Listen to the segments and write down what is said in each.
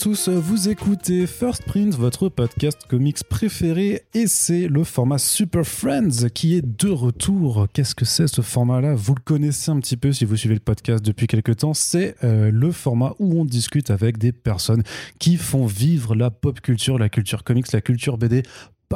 tous, vous écoutez First Print, votre podcast comics préféré, et c'est le format Super Friends qui est de retour. Qu'est-ce que c'est ce format-là? Vous le connaissez un petit peu si vous suivez le podcast depuis quelques temps. C'est euh, le format où on discute avec des personnes qui font vivre la pop culture, la culture comics, la culture BD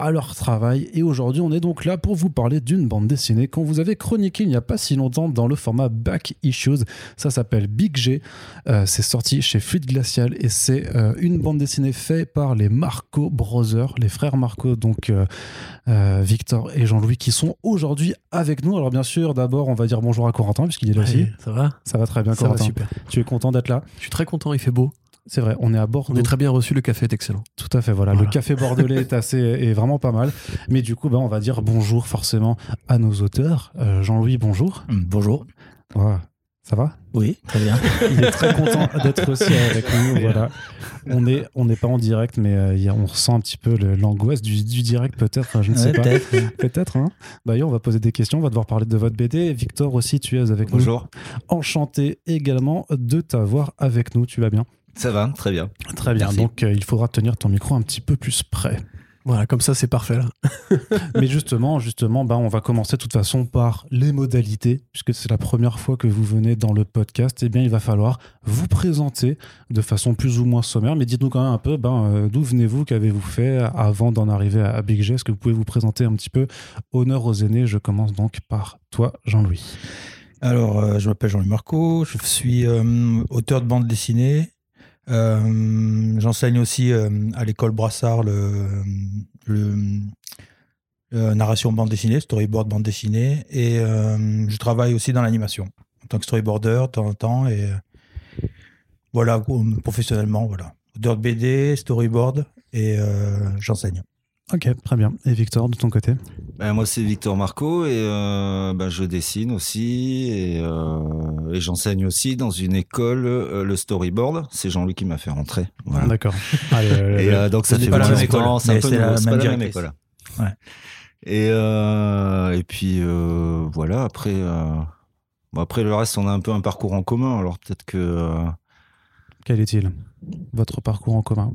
à leur travail. Et aujourd'hui, on est donc là pour vous parler d'une bande dessinée qu'on vous avait chroniquée il n'y a pas si longtemps dans le format Back Issues. Ça s'appelle Big G. Euh, c'est sorti chez Fluide Glacial et c'est euh, une bande dessinée faite par les Marco Brothers, les frères Marco, donc euh, Victor et Jean-Louis, qui sont aujourd'hui avec nous. Alors, bien sûr, d'abord, on va dire bonjour à Corentin, puisqu'il est là aussi. Ça va Ça va très bien, Ça va Corentin. super. Tu es content d'être là? Je suis très content, il fait beau. C'est vrai, on est à Bordeaux. On est très bien reçu, le café est excellent. Tout à fait, voilà. Voilà. Le café bordelais est assez, est vraiment pas mal. Mais du coup, ben, on va dire bonjour forcément à nos auteurs. Euh, Jean-Louis, bonjour. Bonjour. Voilà. Ça va? Oui, très bien. Il est très content d'être aussi avec nous. Voilà. On n'est on n'est pas en direct, mais euh, il y a- on ressent un petit peu l'angoisse du, du direct, peut-être. Je ne sais Ouais, pas. peut-être. Peut-être. Hein D'ailleurs, on va poser des questions. On va devoir parler de votre BD. Victor aussi, tu es avec Bonjour, nous. Enchanté également de t'avoir avec nous. Tu vas bien? Ça va, très bien. Très bien. Merci. Donc, euh, il faudra tenir ton micro un petit peu plus près. Voilà, comme ça, c'est parfait là. Mais justement, justement, bah, on va commencer de toute façon par les modalités, puisque c'est la première fois que vous venez dans le podcast. Eh bien, il va falloir vous présenter de façon plus ou moins sommaire. Mais dites-nous quand même un peu, ben, euh, d'où venez-vous, qu'avez-vous fait avant d'en arriver à, à Big G? Est-ce que vous pouvez vous présenter un petit peu? Honneur aux aînés. Je commence donc par toi, Jean-Louis. Alors, euh, je m'appelle Jean-Louis Marco, je suis euh, auteur de bande dessinée. Euh, J'enseigne aussi euh, à l'école Brassard le, narration bande dessinée, storyboard bande dessinée. Et euh, je travaille aussi dans l'animation en tant que storyboarder de temps en temps. Et voilà, professionnellement, voilà. Auteur de BD, storyboard et j'enseigne. Ok, très bien. Et Victor, de ton côté Ben, moi, c'est Victor Marco et euh, ben, je dessine aussi et, euh, et j'enseigne aussi dans une école euh, le storyboard. C'est Jean-Louis qui m'a fait rentrer. Voilà. D'accord. Euh, Et euh, donc ça C'est fait pas la longtemps, école, c'est un peu la même pas la même directrice. école. Ouais. Et euh, et puis euh, voilà après euh, bon, après le reste on a un peu un parcours en commun alors peut-être que euh, quel est-il Votre parcours en commun?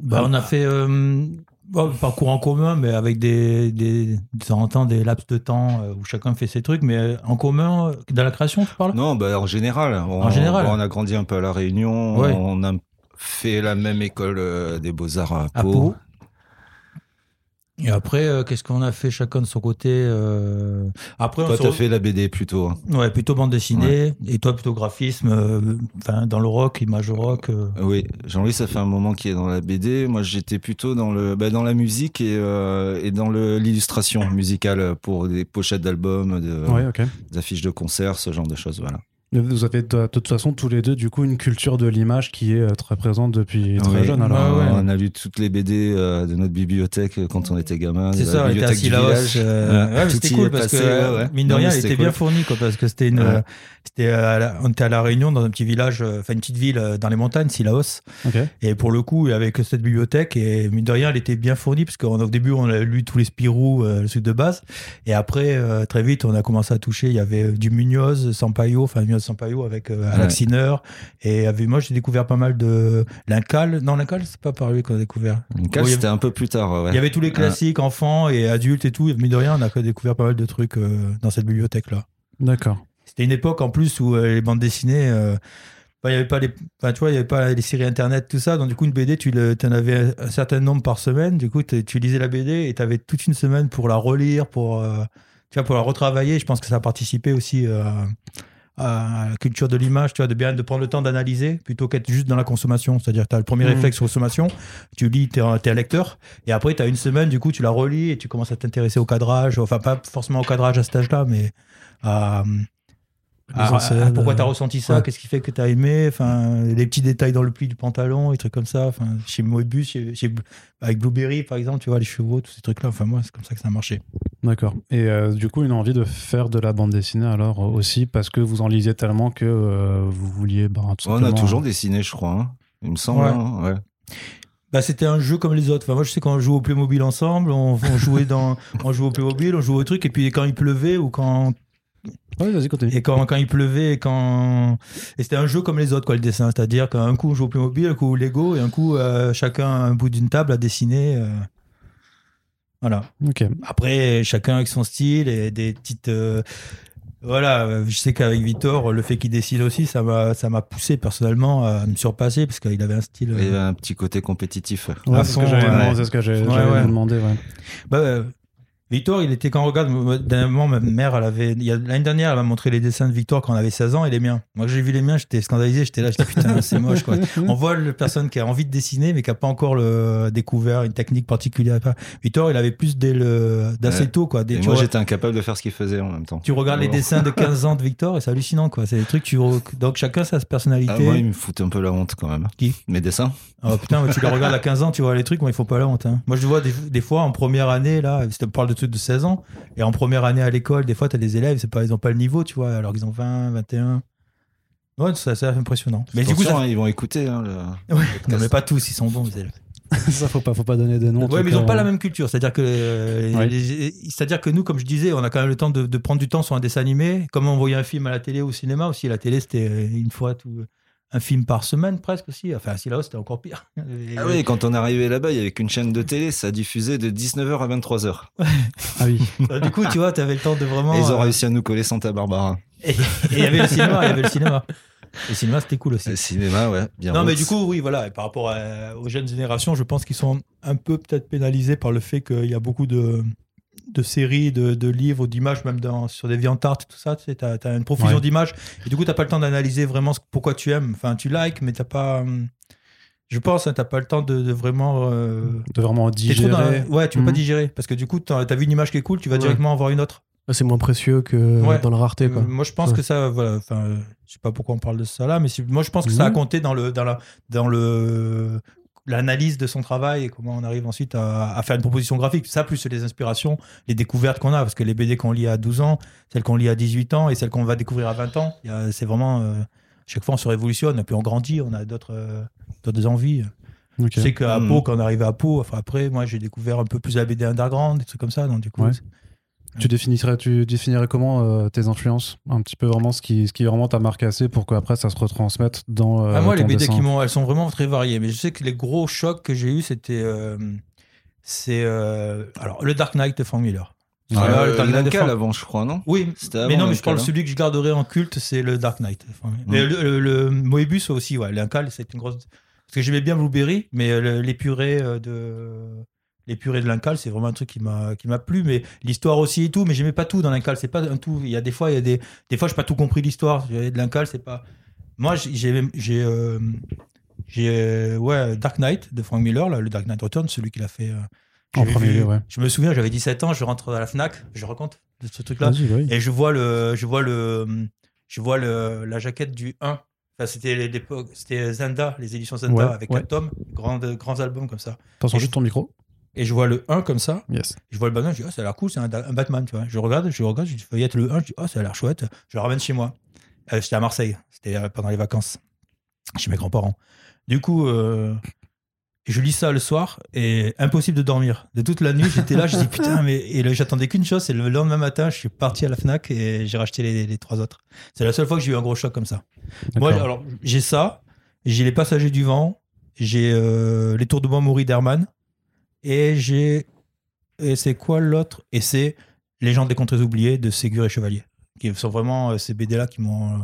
Bah, on a fait euh, bon, parcours en commun, mais avec des, des, de temps en temps des laps de temps euh, où chacun fait ses trucs, mais euh, en commun, dans la création, tu parles? Non ben en général on, En général. on a grandi un peu à la Réunion Ouais. on a fait la même école euh, des beaux arts à À Pau. Pau. Et après, euh, qu'est-ce qu'on a fait chacun de son côté euh, Après, Toi on t'as re- fait la BD plutôt. hein. ouais, plutôt bande dessinée, et toi plutôt graphisme, euh, enfin dans le rock, image rock. euh. Oui, Jean-Louis, ça fait un moment qu'il est dans la BD. Moi, j'étais plutôt dans le, bah, dans la musique et, euh, et dans le- l'illustration musicale pour des pochettes d'albums, de, des affiches de concerts, ce genre de choses. Voilà. Vous avez de, toute façon tous les deux du coup une culture de l'image qui est euh, très présente depuis très Oui. jeune. Alors, Ouais, ouais. On a lu toutes les BD euh, de notre bibliothèque quand on était gamin. C'est ça, on était à bibliothèque du Sillaos. village. euh, Ouais, c'était cool parce passé, que, mine de Non, rien, elle était bien fournie, quoi, parce que c'était une, Ouais. euh, c'était à la- on était à La Réunion, dans un petit village, euh, enfin une petite ville euh, dans les montagnes, Sillaos. ok. Et pour le coup, avec cette bibliothèque, et mine de rien, elle était bien fournie, parce qu'au début, on a lu tous les Spirou, euh, le truc de base. Et après, euh, très vite, on a commencé à toucher. Il y avait euh, du Munoz, Sampaio, enfin Munoz Sampaio avec euh, Alex Ouais. Sinner. Et avec moi, j'ai découvert pas mal de. L'Incal. Non, l'Incal, c'est pas par lui qu'on a découvert. Y c'était un peu plus tard. ouais. il y avait tous les classiques, enfants et adultes et tout. Et mine de rien, on a découvert pas mal de trucs euh, dans cette bibliothèque-là. D'accord. C'était une époque en plus où euh, les bandes dessinées, euh, il y avait pas les, enfin, tu vois, il y avait pas les séries internet, tout ça. Donc du coup, une BD, tu le- en avais un certain nombre par semaine. Du coup, tu lisais la BD et tu avais toute une semaine pour la relire, pour, euh, tu vois, pour la retravailler. Je pense que ça a participé aussi euh, à la culture de l'image, tu vois, de bien de prendre le temps d'analyser plutôt qu'être juste dans la consommation. C'est-à-dire, tu as le premier Mhm. réflexe consommation, tu lis, tu es, un lecteur, et après, tu as une semaine, du coup, tu la relis et tu commences à t'intéresser au cadrage. Enfin, pas forcément au cadrage à cet âge-là, mais à, Les à- en scène, à- pourquoi t'as euh, ressenti ça? ouais. Qu'est-ce qui fait que t'as aimé? Enfin, les petits détails dans le pli du pantalon, les trucs comme ça. Enfin, chez Moebius, chez, chez- avec Blueberry, par exemple, tu vois, les chevaux, tous ces trucs-là. Enfin, moi, c'est comme ça que ça a marché. D'accord. Et euh, du coup, une envie de faire de la bande dessinée alors euh, aussi parce que vous en lisiez tellement que euh, vous vouliez. bah, tout On a toujours dessiné, je crois. hein. Il me semble. Ouais. hein, ouais. Bah, c'était un jeu comme les autres. Enfin, moi, je sais quand on jouait au Playmobil ensemble, on, on jouait dans, on jouait au Playmobil, on jouait au truc, et puis quand il pleuvait ou quand Ouais, vas-y, continue. Et quand, quand il pleuvait, et quand. Et c'était un jeu comme les autres, quoi, le dessin. C'est-à-dire qu'un coup, on joue au Playmobil, un coup au Lego, et un coup, euh, chacun un bout d'une table à dessiner. euh, Voilà. Ok. Après, chacun avec son style et des petites. euh, Voilà, euh, je sais qu'avec Victor, le fait qu'il dessine aussi, ça m'a, ça m'a poussé personnellement à me surpasser parce qu'il avait un style. Il y avait un petit côté compétitif. Ouais, À c'est ce que fond, j'avais ouais. demandé, c'est ce que j'ai- Ouais, ouais. vous demander, ouais. Bah, euh, Victor, il était quand on regarde, dernièrement, ma mère, elle avait, l'année dernière, elle m'a montré les dessins de Victor quand on avait 16 ans et les miens. Moi, j'ai vu les miens, j'étais scandalisé, j'étais là, j'étais putain, c'est moche, quoi. On voit la personne qui a envie de dessiner, mais qui a pas encore le, découvert une technique particulière. Victor, il avait plus dès le, d'assez Ouais. tôt, quoi. Dès- moi, j'étais incapable de faire ce qu'il faisait en même temps. tu regardes les dessins de 15 ans de Victor et c'est hallucinant, quoi. C'est des trucs, tu, donc chacun sa personnalité. Ah, moi, il me fout un peu la honte quand même. Qui? Mes dessins Ah putain, mais tu les regardes à 15 ans, tu vois les trucs, moi il faut pas la honte. hein. Moi je vois des, des fois en première année, là, je te parle de de 16 ans, et en première année à l'école, des fois tu as des élèves, c'est pas, ils ont pas le niveau, tu vois, alors qu'ils ont 20, 21. Ouais, c'est assez impressionnant. Mais du coup, ça... hein, ils vont écouter. hein, le- Ouais, non, mais pas tous, ils sont bons, les élèves. ça, faut pas, faut pas donner des noms. en Ouais, mais ils cas, ont pas euh, la même culture. C'est-à-dire que, euh, Ouais. c'est-à-dire que nous, comme je disais, on a quand même le temps de, de prendre du temps sur un dessin animé. Comme on voyait un film à la télé ou au cinéma aussi. La télé, c'était une fois tout, un film par semaine presque aussi. Enfin, si là, c'était encore pire. Et- Ah oui, quand on est arrivé là-bas, il y avait qu'une chaîne de télé, ça diffusait de 19h à 23h. Ah oui. Euh, du coup, tu vois, tu avais le temps de vraiment. Et ils ont euh, réussi à nous coller Santa Barbara. Et il y avait le cinéma, il y avait le cinéma. Le cinéma, c'était cool aussi. Le cinéma, ouais, bien Non, mais du coup, oui, voilà. Et par rapport à- aux jeunes générations, je pense qu'ils sont un peu peut-être pénalisés par le fait qu'il y a beaucoup de, de séries, de, de livres, d'images, même dans, sur des viandes tartes, tout ça. Tu sais, as, une profusion Ouais. d'images. Et du coup, t'as pas le temps d'analyser vraiment ce- pourquoi tu aimes. Enfin, tu likes, mais t'as pas. hum, Je pense, hein, t'as pas le temps de, de vraiment. euh, De vraiment dans la- digérer. Ouais, tu peux pas Mhm. digérer. Parce que du coup, t'as as vu une image qui est cool, tu vas Ouais. directement en voir une autre. Ah, C'est moins précieux que Ouais. dans la rareté. Quoi. Euh, Moi, je pense Ouais. que ça, voilà, enfin, euh, je sais pas pourquoi on parle de ça là, mais moi, je pense que ça a Mhm. compté dans le, dans la, dans le, l'analyse de son travail et comment on arrive ensuite à, à faire une proposition graphique. Ça, plus les inspirations, les découvertes qu'on a, parce que les BD qu'on lit à 12 ans, celles qu'on lit à 18 ans et celles qu'on va découvrir à 20 ans, c'est vraiment, euh, chaque fois on se révolutionne, et puis on grandit, on a d'autres, euh, d'autres envies. Je sais qu'à Mhm. Pau, quand on arrivait à Pau, enfin après, moi, j'ai découvert un peu plus la BD underground, des trucs comme ça, donc du coup, Ouais. Tu définirais, tu définirais comment euh, tes influences? Un petit peu vraiment ce qui, ce qui vraiment t'a marqué assez pour qu'après ça se retransmette dans. euh, Ah, moi, les BD dessin. qui m'ont, elles sont vraiment très variées. Mais je sais que les gros chocs que j'ai eu, c'était, euh, c'est, euh, alors le Dark Knight de Frank Miller. Voilà, Euh, le Dark Knight de Lincal Frank- avant, je crois, non? Oui, mais non, mais je parle hein. celui que je garderai en culte, c'est le Dark Knight. Miller. Mais Mm. le, le, le Moebius aussi, ouais, Lincal, c'est une grosse. Parce que j'aimais bien Blueberry, mais le- les purées euh, de les purées de Lincal, c'est vraiment un truc qui m'a qui m'a plu. Mais l'histoire aussi et tout, mais j'aimais pas tout dans Lincal. C'est pas un tout. Il y a des fois, il y a des des fois, j'ai pas tout compris l'histoire. De Lincal, c'est pas. Moi, j'ai j'ai j'ai euh, j'ai, euh, ouais Dark Knight de Frank Miller, là, le Dark Knight Return, celui qu'il a fait. euh, En premier vu- lieu, ouais. Je me souviens, j'avais 17 ans, je rentre à la Fnac, je raconte de ce truc-là. Oui. Et je vois le, je vois le, je vois le, la jaquette du 1. Enfin, c'était l'époque, c'était Zenda, les éditions Zenda Ouais, avec ouais. tomes, grands, grands albums comme ça. Attention, Et juste ton micro. Et je vois le 1 comme ça, Yes. je vois le Batman, je dis, ah, ça a l'air cool, c'est un, un Batman, tu vois. Je regarde, je regarde, je feuillette le 1, je dis, oh, ça a l'air chouette, je le ramène chez moi. Euh, J'étais à Marseille, c'était euh, pendant les vacances, chez mes grands-parents. Du coup, euh, je lis ça le soir et impossible de dormir. De toute la nuit, j'étais là, je dis putain, mais et j'attendais qu'une chose, c'est le lendemain matin, je suis parti à la Fnac et j'ai racheté les, les trois autres. C'est la seule fois que j'ai eu un gros choc comme ça. Moi, alors, j'ai ça, j'ai les Passagers du vent, j'ai euh, les Tours de Montmoury d'Herman et j'ai et c'est quoi l'autre? Et c'est Légende des contrées oubliées de Ségur et Chevalier. Qui sont vraiment euh, ces BD là qui m'ont euh,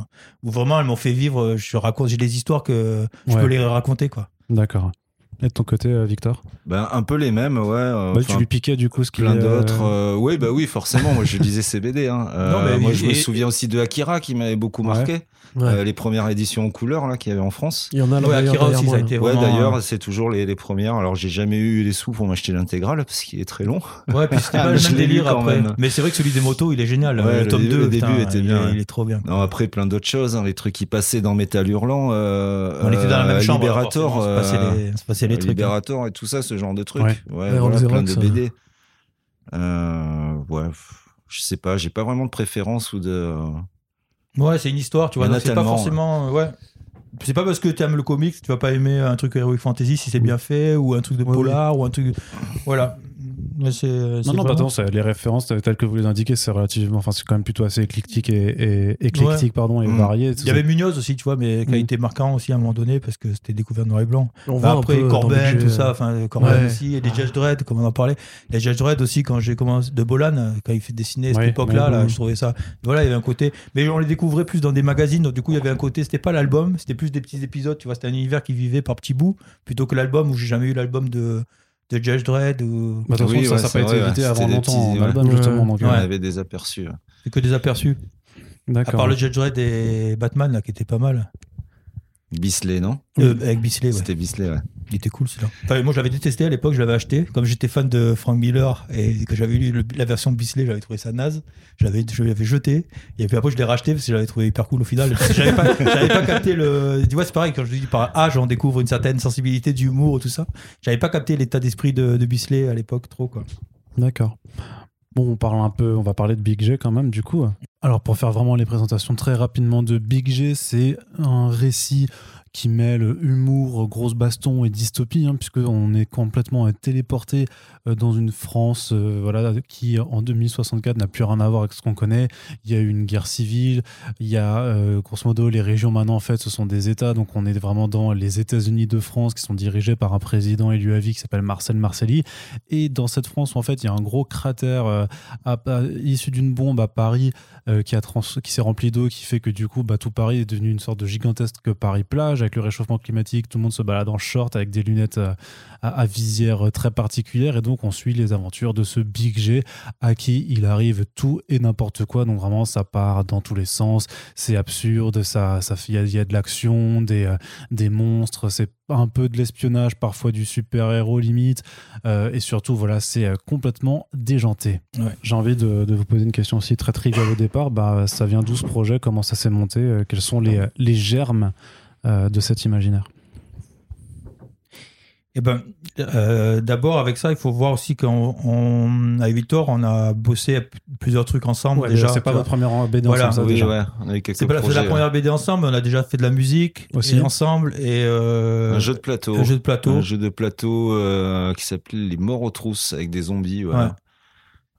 où vraiment elles m'ont fait vivre. euh, Je raconte, j'ai des histoires que je Ouais. peux les raconter quoi. D'accord. Et de ton côté, euh, Victor? Ben, un peu les mêmes, ouais. euh, Bah, Tu lui piquais du coup ce qu'il plein euh, d'autres. euh, oui, bah oui, forcément. Moi, je lisais ces BD. Hein. Euh, Non, mais moi, et- je me et- souviens aussi de Akira qui m'avait beaucoup marqué. Ouais. Euh, les premières éditions en couleur là qu'il y avait en France. Il y en a là, Ouais, d'ailleurs, Akira aussi, moi, ça a été Ouais, vraiment, d'ailleurs, c'est toujours les, les premières. Alors, j'ai jamais eu les sous pour m'acheter l'intégrale parce qu'il est très long. Ouais, puis c'était Ah, pas mais le même délire quand après. même. Mais c'est vrai que celui des motos, il est génial. Ouais, le, le tome début- 2, le début putain, était il bien, est- ouais. il est trop bien. Non, après, plein d'autres choses. hein, les trucs qui passaient dans Metal Hurlant. Euh, On était dans la même euh, chambre. Liberator. on se passait euh, les, on se passait les euh, trucs. hein. Liberator et tout ça, ce genre de trucs. Ouais. Ouais, Ouais, voilà, plein de. BD. Euh, ouais, je sais pas, j'ai pas vraiment de préférence ou de. Ouais, c'est une histoire, tu vois. C'est pas forcément. Ouais. C'est pas parce que tu aimes le comics, tu vas pas aimer un truc Heroic Fantasy si c'est bien fait, ou un truc de Ouais, polar, ou un truc. Voilà. Mais c'est. Non, c'est non, vraiment- pardon, les références telles que vous les indiquez, c'est relativement, enfin, c'est quand même plutôt assez éclectique et, et éclectique, pardon, et Mm. varié. Il y avait Munoz aussi, tu vois, mais qui a Mm. été marquant aussi à un moment donné parce que c'était découvert noir et blanc. On voit après, Corben, tout ça, euh, enfin, Corben Ouais. aussi, et les Judge Dredd, comme on en parlait. Les Judge Dredd aussi, quand j'ai commencé, de Bolan, euh, quand il fait dessiner à cette époque-là, là, je trouvais ça. Voilà, il y avait un côté. Mais on les découvrait plus dans des magazines, donc du coup, il y avait un côté, c'était pas l'album, c'était plus des petits épisodes, tu vois, c'était un univers qui vivait par petits bouts, plutôt que l'album où j'ai jamais eu l'album de, de Judge Dredd ou. Bah, de toute Oui, façon, ouais, ça n'a pas été édité ouais. avant longtemps petits- en ouais. album, justement. Donc, On avait des aperçus. C'est que des aperçus. À D'accord. part le Judge Dredd et Batman, là, qui était pas mal. Bisley, non? Euh, avec Bisley, ouais. C'était Bisley, ouais. Il était cool celui-là. Enfin, moi, je l'avais détesté à l'époque, je l'avais acheté. Comme j'étais fan de Frank Miller et que j'avais lu le- la version Bisley, j'avais trouvé ça naze. Je l'avais, je l'avais jeté. Et puis après, je l'ai racheté parce que je l'avais trouvé hyper cool au final. J'avais pas, j'avais pas capté le. Tu vois, c'est pareil, quand je dis par âge, on découvre une certaine sensibilité d'humour, tout ça. J'avais pas capté l'état d'esprit de, de Bisley à l'époque, trop, quoi. D'accord. Bon, on parle un peu, on va parler de Big G quand même, du coup. Alors, pour faire vraiment les présentations très rapidement de Big G, c'est un récit qui mêle humour, grosse baston et dystopie, hein, puisqu'on est complètement téléporté euh, dans une France euh, voilà, qui, en 2064, n'a plus rien à voir avec ce qu'on connaît. Il y a eu une guerre civile, il y a, euh, grosso modo, les régions maintenant, en fait, ce sont des États, donc on est vraiment dans les États-Unis de France qui sont dirigés par un président élu à vie qui s'appelle Marcel Marcelli. Et dans cette France, en fait, il y a un gros cratère issu d'une bombe à Paris qui, qui s'est rempli d'eau, qui fait que du coup, bah, tout Paris est devenu une sorte de gigantesque Avec le réchauffement climatique. Tout le monde se balade en short avec des lunettes euh, à, à visière euh, très particulière. Et donc, on suit les aventures de ce Big G à qui il arrive tout et n'importe quoi. Donc, vraiment, ça part dans tous les sens. C'est absurde. Ça, il y a- il y, a de l'action, des, euh, des monstres. C'est un peu de l'espionnage, parfois du super-héros limite. Euh, et surtout, voilà, c'est complètement déjanté. Ouais. J'ai envie de, de vous poser une question aussi très triviale au départ. Bah, ça vient d'où ce projet? Comment ça s'est monté? Quels sont les, les germes de cet imaginaire Eh ben, euh, d'abord avec ça, il faut voir aussi qu'on, on, avec Victor, on a bossé plusieurs trucs ensemble Ouais, déjà. C'est pas votre première BD Voilà. ensemble, oui, ouais. C'est pas projets. la première BD ensemble, mais on a déjà fait de la musique Aussi. et ensemble et euh, Un jeu de plateau. un jeu de plateau. Un jeu de plateau euh, qui s'appelait Les Morts aux trousses avec des zombies. Voilà.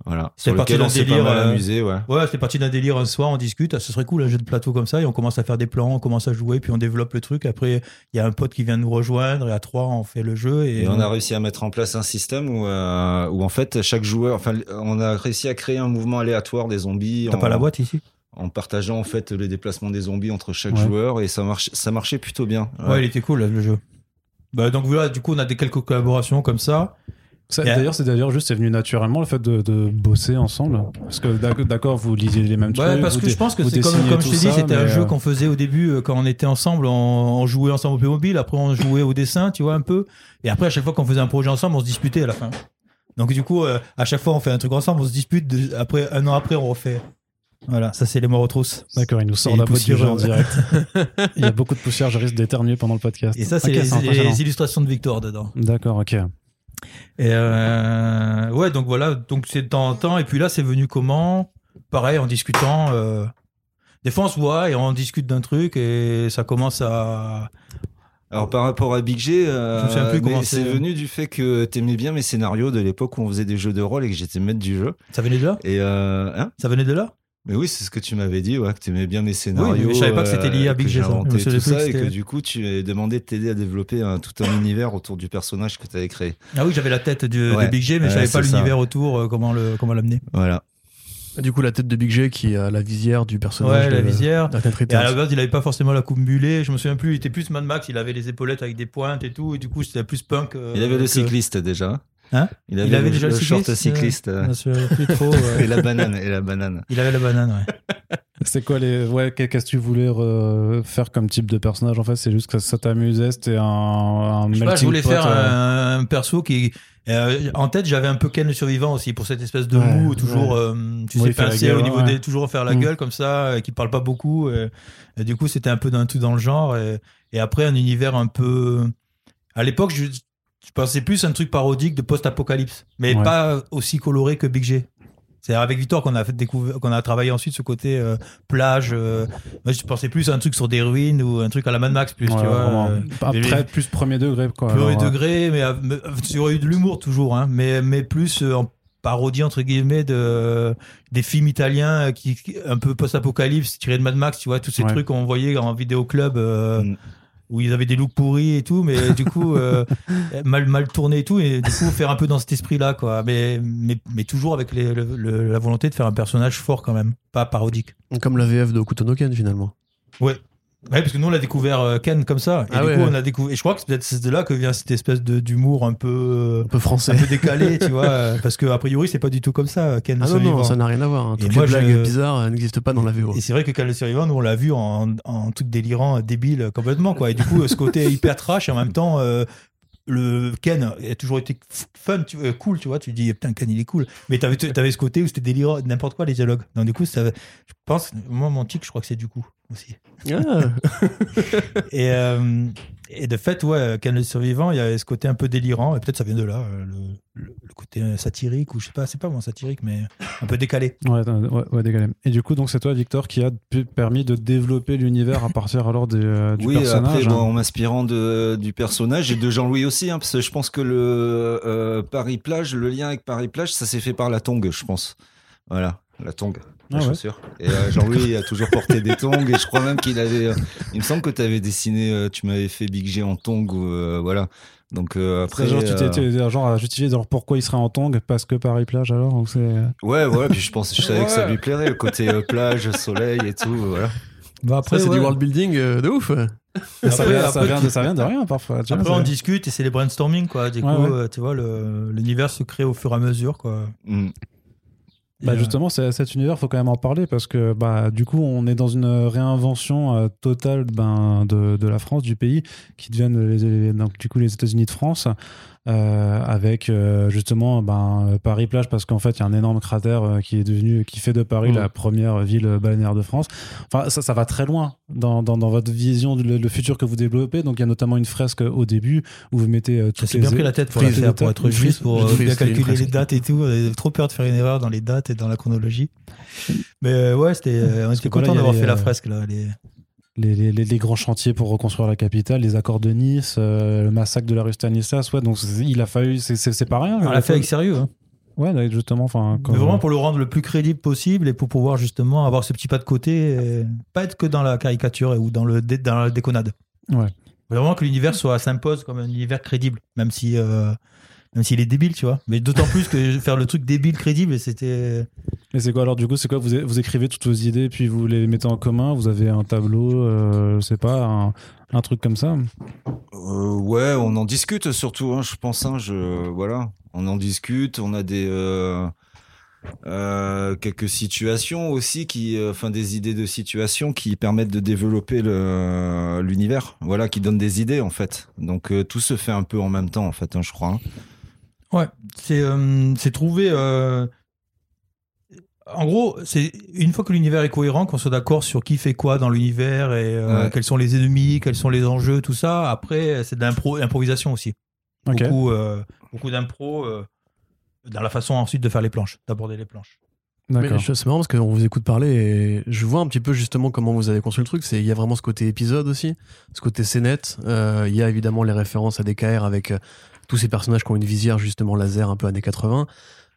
Ouais. voilà. C'est parti d'un pas délire, mal euh, amusé. Ouais. Ouais, c'est parti d'un délire un soir, on discute, ah, ce serait cool un jeu de plateau comme ça, et on commence à faire des plans, on commence à jouer, puis on développe le truc. Après, il y a un pote qui vient nous rejoindre, et à trois, on fait le jeu. Et, Et on a réussi à mettre en place un système où, euh, où en fait chaque joueur, enfin, on a réussi à créer un mouvement aléatoire des zombies. T'as en, pas la boîte ici? En partageant en fait les déplacements des zombies entre chaque Ouais. joueur et ça marche, ça marchait plutôt bien. ouais. il était cool le jeu. Bah, donc voilà, du coup, on a des quelques collaborations comme ça. D'ailleurs, c'est d'ailleurs juste c'est venu naturellement le fait de, de bosser ensemble. Parce que d'ac- d'accord, vous lisiez les mêmes Ouais, trucs. parce que je pense que c'est comme, comme je t'ai dit, c'était un jeu euh, qu'on faisait au début euh, quand on était ensemble, on, on jouait ensemble au Playmobil, après on jouait au dessin, tu vois, un peu. Et après, à chaque fois qu'on faisait un projet ensemble, on se disputait à la fin. Donc du coup, euh, à chaque fois on fait un truc ensemble, on se dispute, de- après, un an après, on refait. Voilà, ça c'est les morts aux trousses. D'accord, il nous sort la du jeu en direct. il y a beaucoup de poussière, je risque d'éternuer pendant le podcast. Et ça, c'est Ok, les, les illustrations de Victor dedans. D'accord, ok. Et euh, ouais, donc voilà, donc c'est de temps en temps. Et puis là, c'est venu comment? Pareil, en discutant. euh, des fois, on se voit et on discute d'un truc et ça commence à. Alors par rapport à Big G, euh, c'est. venu du fait que t'aimais bien mes scénarios de l'époque où on faisait des jeux de rôle et que j'étais maître du jeu. Ça venait de là? Et euh, hein? Ça venait de là? Mais oui, c'est ce que tu m'avais dit, ouais, que t'aimais bien mes scénarios. mais je savais pas que c'était lié à euh, Big inventé souvenais tout ça que et que du coup tu m'avais demandé de t'aider à développer un, tout un univers autour du personnage que tu avais créé. Ah oui, j'avais la tête du, Ouais. de Big G, mais je savais pas l'univers autour, euh, comment le comment l'amener. Voilà. Du coup, la tête de Big G qui a la visière du personnage. Ouais, la de- visière. Et à la base, il avait pas forcément la coupe mulet. Je me souviens plus. Il était plus Mad Max. Il avait les épaulettes avec des pointes et tout. Et du coup, c'était plus punk. euh, Il avait le que- cycliste déjà. Hein il avait, Il avait le, déjà le le short cycliste, cycliste. Euh, ouais. et la banane, et la banane. Il avait la banane, ouais. C'est quoi les. Ouais, qu'est- qu'est-ce que tu voulais euh, faire comme type de personnage en fait? C'est juste que ça t'amusait, c'était un, un Je sais pas, je voulais pot, faire euh, un, un perso qui. euh, en tête, j'avais un peu Ken le survivant aussi pour cette espèce de Ouais, mou, toujours, ouais. euh, tu Oui, sais, faire la pincé gueule, au niveau ouais. des. Toujours faire la Mm. gueule comme ça, euh, qui parle pas beaucoup. Et, et du coup, c'était un peu d'un tout dans le genre. Et, et après, un univers un peu. À l'époque, je, je pensais plus à un truc parodique de post-apocalypse, mais Ouais. pas aussi coloré que Big G. C'est avec Victor qu'on a fait découvrir, qu'on a travaillé ensuite ce côté euh, plage. euh, moi, je pensais plus à un truc sur des ruines ou un truc à la Mad Max plus, tu vois. euh, Après, mais- plus premier degré, quoi. Premier Alors, euh, degré, mais, mais il y aurait eu de l'humour toujours, hein, mais, mais plus euh, en parodie entre guillemets de des films italiens euh, qui qui- un peu post-apocalypse tirés de Mad Max, tu vois, tous ces Ouais. trucs qu'on voyait en vidéo club euh, Mm. Où ils avaient des looks pourris et tout, mais du coup euh, mal mal tourné et tout, et du coup faire un peu dans cet esprit-là, quoi. Mais mais, mais toujours avec les- le- le- la volonté de faire un personnage fort quand même, pas parodique. Comme la VF de Kutonoken finalement. Ouais. Ouais, parce que nous on a découvert euh, Ken comme ça, et Ah du ouais, coup ouais. on a découvert. Et je crois que c'est peut-être de là que vient cette espèce d'humour un peu euh, Un peu français. un peu décalé, tu vois, euh, parce que a priori c'est pas du tout comme ça. Ken Ah le non, non, ça n'a rien à voir. hein. Et Toutes moi, les blagues je- bizarres n'existent pas dans la VO. Et c'est vrai que Ken le survivant, nous on l'a vu en, en tout délirant, débile complètement, quoi. Et du coup, ce côté hyper trash et en même temps. euh, le Ken a toujours été fun, tu- euh, cool, tu vois. Tu dis, putain, Ken, il est cool. Mais t'avais, t'avais ce côté où c'était délirant, n'importe quoi, les dialogues. Donc, du coup, ça, je pense, moi, mon tic, je crois que c'est du coup aussi. Ah, Et, euh, et de fait, ouais, Ken le survivant, il y avait ce côté un peu délirant, et peut-être ça vient de là, euh, le, le- le côté euh, satirique, ou je sais pas, c'est pas vraiment satirique, mais un peu décalé. Ouais, ouais, ouais, dégalé. Et du coup, donc c'est toi, Victor, qui a permis de développer l'univers à partir alors des, euh, du oui, personnage. après, bon, en m'inspirant de, du personnage et de Jean-Louis aussi, hein, parce que je pense que le euh, Paris-Plage, le lien avec Paris-Plage, ça s'est fait par la tongue, je pense. Voilà, la tongue, la Ah ouais. chaussure. Et euh, Jean-Louis a toujours porté des tongs, et je crois même qu'il avait. euh, il me semble que tu avais dessiné, euh, tu m'avais fait Big G en tongs, ou, euh, voilà. Donc euh, après. Genre, tu euh, t'es genre à justifier genre pourquoi il serait en tongue parce que Paris plage alors donc c'est Ouais, voilà, puis je pense, je savais que ça lui plairait, le côté euh, plage, soleil et tout, voilà. Bah après, c'est du world building euh, de ouf. ça, Après- vient, ça, de, ça vient de rien parfois tu vois, Après, on discute et c'est les brainstorming, quoi. Du Ouais, coup, ouais. euh, tu vois, l'univers se crée au fur et à mesure, quoi. Mm. Bah euh, justement, c'est- cet univers, faut quand même en parler parce que bah du coup, on est dans une réinvention euh, totale ben, de, de la France, du pays, qui deviennent les, les- donc du coup les États-Unis de France, euh, avec euh, justement ben, Paris plage parce qu'en fait, il y a un énorme cratère euh, qui est devenu, qui fait de Paris la première ville balnéaire de France. Enfin, ça, ça va très loin dans, dans, dans votre vision, du- le, le futur que vous développez. Donc, il y a notamment une fresque au début où vous mettez euh, Ça toutes les bien pris la tête pour la faire, pour être juste, pour euh, bien calculer les dates et tout. J'avais trop peur de faire une erreur dans les dates et dans la chronologie. Mais euh, ouais, c'était, euh, on était content d'avoir fait la fresque, là. Les... les, les, les- les grands chantiers pour reconstruire la capitale, les accords de Nice, euh, le massacre de la rue Stanislas. Ouais, donc il a fallu, c'est- pas rien. On l'a fait avec sérieux, hein. Ouais, justement. Enfin, quand- vraiment pour le rendre le plus crédible possible et pour pouvoir justement avoir ce petit pas de côté, et pas être que dans la caricature ou dans, le dé- dans la déconnade. Ouais. Vraiment que l'univers soit s'impose comme un univers crédible, même si euh, même s'il est débile, tu vois. Mais d'autant plus que faire le truc débile crédible, c'était Et c'est quoi alors du coup C'est quoi vous, vous écrivez toutes vos idées puis vous les mettez en commun Vous avez un tableau, euh, je sais pas, un, un truc comme ça? Euh, ouais, on en discute surtout, hein, je pense. Hein, je, voilà, on en discute. On a des euh, euh, quelques situations aussi qui, euh, enfin, des idées de situations qui permettent de développer le l'univers. Voilà, qui donnent des idées en fait. Donc euh, tout se fait un peu en même temps en fait, hein, je crois. Ouais, c'est euh, c'est trouver. euh, En gros, c'est une fois que l'univers est cohérent, qu'on soit d'accord sur qui fait quoi dans l'univers et euh, Ouais. quels sont les ennemis, quels sont les enjeux, tout ça. Après, c'est l'improvisation aussi. Beaucoup, euh, beaucoup d'impro euh, dans la façon ensuite de faire les planches, d'aborder les planches. D'accord. c'est marrant parce qu'on vous écoute parler et je vois un petit peu justement comment vous avez construit le truc. C'est il y a vraiment ce côté épisode aussi, ce côté scénette. Euh, Il y a évidemment les références à DKR avec euh, tous ces personnages qui ont une visière justement laser un peu années 80.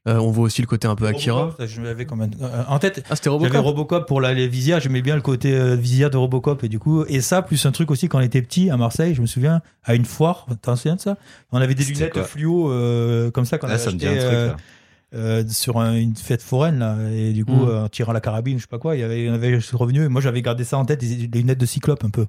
Euh, on voit aussi le côté un peu Akira. Robocop, ça, je l'avais quand même euh, en tête. Ah c'était J'avais Robocop. Robocop pour la, les visières, j'aimais bien le côté euh, visière de Robocop et du coup et ça plus un truc aussi quand on était petit à Marseille, je me souviens à une foire, t'en souviens de ça? On avait des lunettes fluo euh, comme ça qu'on Là, avait ça me dit acheté, un truc. euh, euh, sur un- une fête foraine là et du coup Mm. euh, en tirant la carabine, je sais pas quoi, il y avait, revenu et moi j'avais gardé ça en tête, des, des lunettes de cyclope un peu.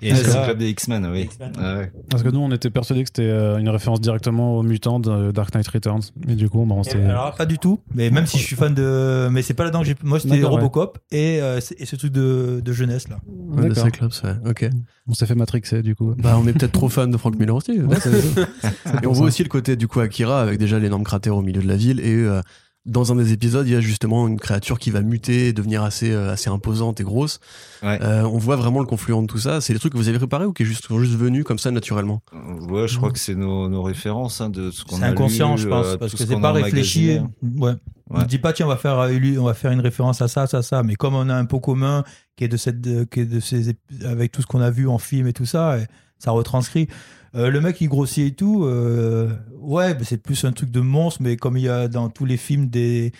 Et c'est le club des X-Men, oui. Ouais. Parce que nous, on était persuadés que c'était euh, une référence directement aux mutants de Dark Knight Returns. Et du coup, bah, on s'est. alors pas du tout, mais même si je suis fan de, mais c'est pas là-dedans que j'ai, moi c'était ouais. Robocop et, euh, et ce truc de, de jeunesse là. Ouais, de. Cyclops, ouais. Ok. On s'est fait matrixer du coup. Bah on est peut-être trop fan de Frank Miller aussi. Et on voit aussi le côté du coup Akira avec déjà l'énorme cratère au milieu de la ville et euh, dans un des épisodes, il y a justement une créature qui va muter, et devenir assez, euh, assez imposante et grosse. Ouais. Euh, on voit vraiment le confluent de tout ça. C'est des trucs que vous avez préparés ou qui juste, sont juste venus comme ça naturellement? Euh, Ouais, je crois que c'est nos, nos références hein, de ce qu'on a C'est inconscient, lu, je pense, parce que ce c'est qu'on pas a réfléchi. Ouais. On ne dit pas, tiens, on va faire, on va faire une référence à ça, ça, ça. Mais comme on a un pot commun qui est de cette, qui est de ces, avec tout ce qu'on a vu en film et tout ça, et ça retranscrit. Euh, le mec, il grossit et tout. euh, ouais, mais c'est plus un truc de monstre, mais comme il y a dans tous les films des,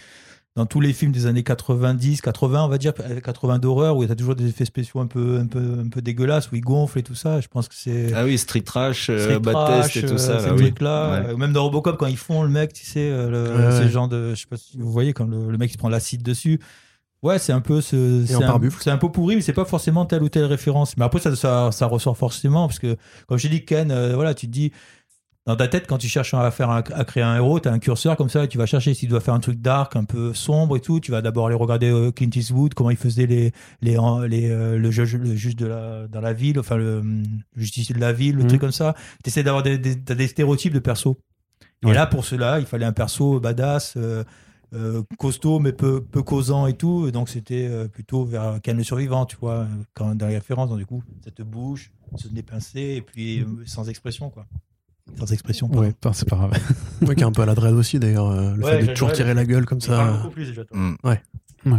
dans tous les films des années 90, 80, on va dire, 80 d'horreur, où il y a toujours des effets spéciaux un peu, un peu, un peu dégueulasses, où il gonfle et tout ça. Je pense que c'est. Ah oui, Street Trash, euh, Street Bad Trash, Test et euh, tout ça. ces là, oui. trucs-là. Ouais. Euh, Même dans Robocop, quand ils font le mec, tu sais, euh, le, Ouais, ce ouais. genre de. Je sais pas si vous voyez, quand le, le mec il prend l'acide dessus. Ouais, c'est un peu ce. C'est un, c'est un peu pourri, mais c'est pas forcément telle ou telle référence. Mais après, ça, ça, ça ressort forcément, parce que, comme je dit, Ken, euh, voilà, tu te dis. Dans ta tête, quand tu cherches à, faire un- à créer un héros, tu as un curseur comme ça, et tu vas chercher s'il doit faire un truc dark, un peu sombre et tout. Tu vas d'abord aller regarder euh, Clint Eastwood, comment il faisait les, les, les, euh, le, juge, le juge de la, dans la ville, enfin le, hum, justicier de la ville, le Mhm. truc comme ça. Tu essaies d'avoir des, des, des stéréotypes de perso. Et Ouais. là, pour cela, il fallait un perso badass, euh, costaud, mais peu, peu causant et tout. Et donc, c'était euh, plutôt vers Ken le survivant, tu vois, quand, dans les références. Donc, du coup, cette bouche, ce nez pincé, et puis euh, sans expression, quoi. Sans expression. pardon. Ouais, c'est pas grave. Ouais, qui est un peu à la dread aussi d'ailleurs. le Ouais, fait de toujours ouais, tirer la gueule comme ça. beaucoup plus déjà, toi. Mm.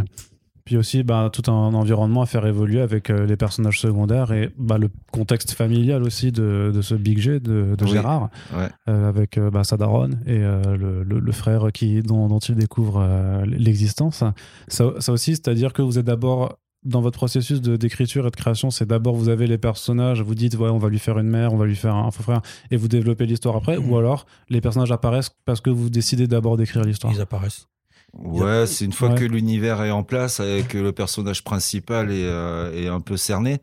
Puis aussi, bah, tout un environnement à faire évoluer avec euh, les personnages secondaires et bah, le contexte familial aussi de, de ce Big G, de, de Oui. Gérard, Ouais. euh, avec euh, bah, sa daronne et euh, le, le- le frère qui, dont, dont il découvre l'existence. Ça, ça aussi, c'est-à-dire que vous êtes d'abord dans votre processus d'écriture et de création, c'est d'abord vous avez les personnages, vous dites ouais on va lui faire une mère, on va lui faire un faux frère, et vous développez l'histoire après, Mhm. ou alors les personnages apparaissent parce que vous décidez d'abord d'écrire l'histoire. Ils apparaissent. Ouais, c'est une fois Ouais. que l'univers est en place, et que le personnage principal est, euh, est un peu cerné.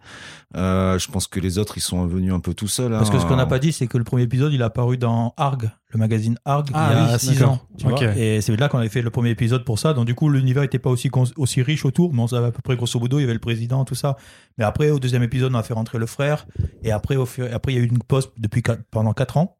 euh, je pense que les autres, ils sont venus un peu tout seuls. Parce que ce qu'on n'a hein. pas dit, c'est que le premier épisode, il a apparu dans Arg, le magazine Arg, Ah il y a oui, 6 d'accord. ans. tu Ok. vois. Et c'est là qu'on avait fait le premier épisode pour ça. Donc, du coup, l'univers n'était pas aussi, riche autour, mais on savait à peu près, grosso modo, il y avait le président, tout ça. Mais après, au deuxième épisode, on a fait rentrer le frère. Et après, au fur- après il y a eu une pause depuis quatre- pendant 4 ans.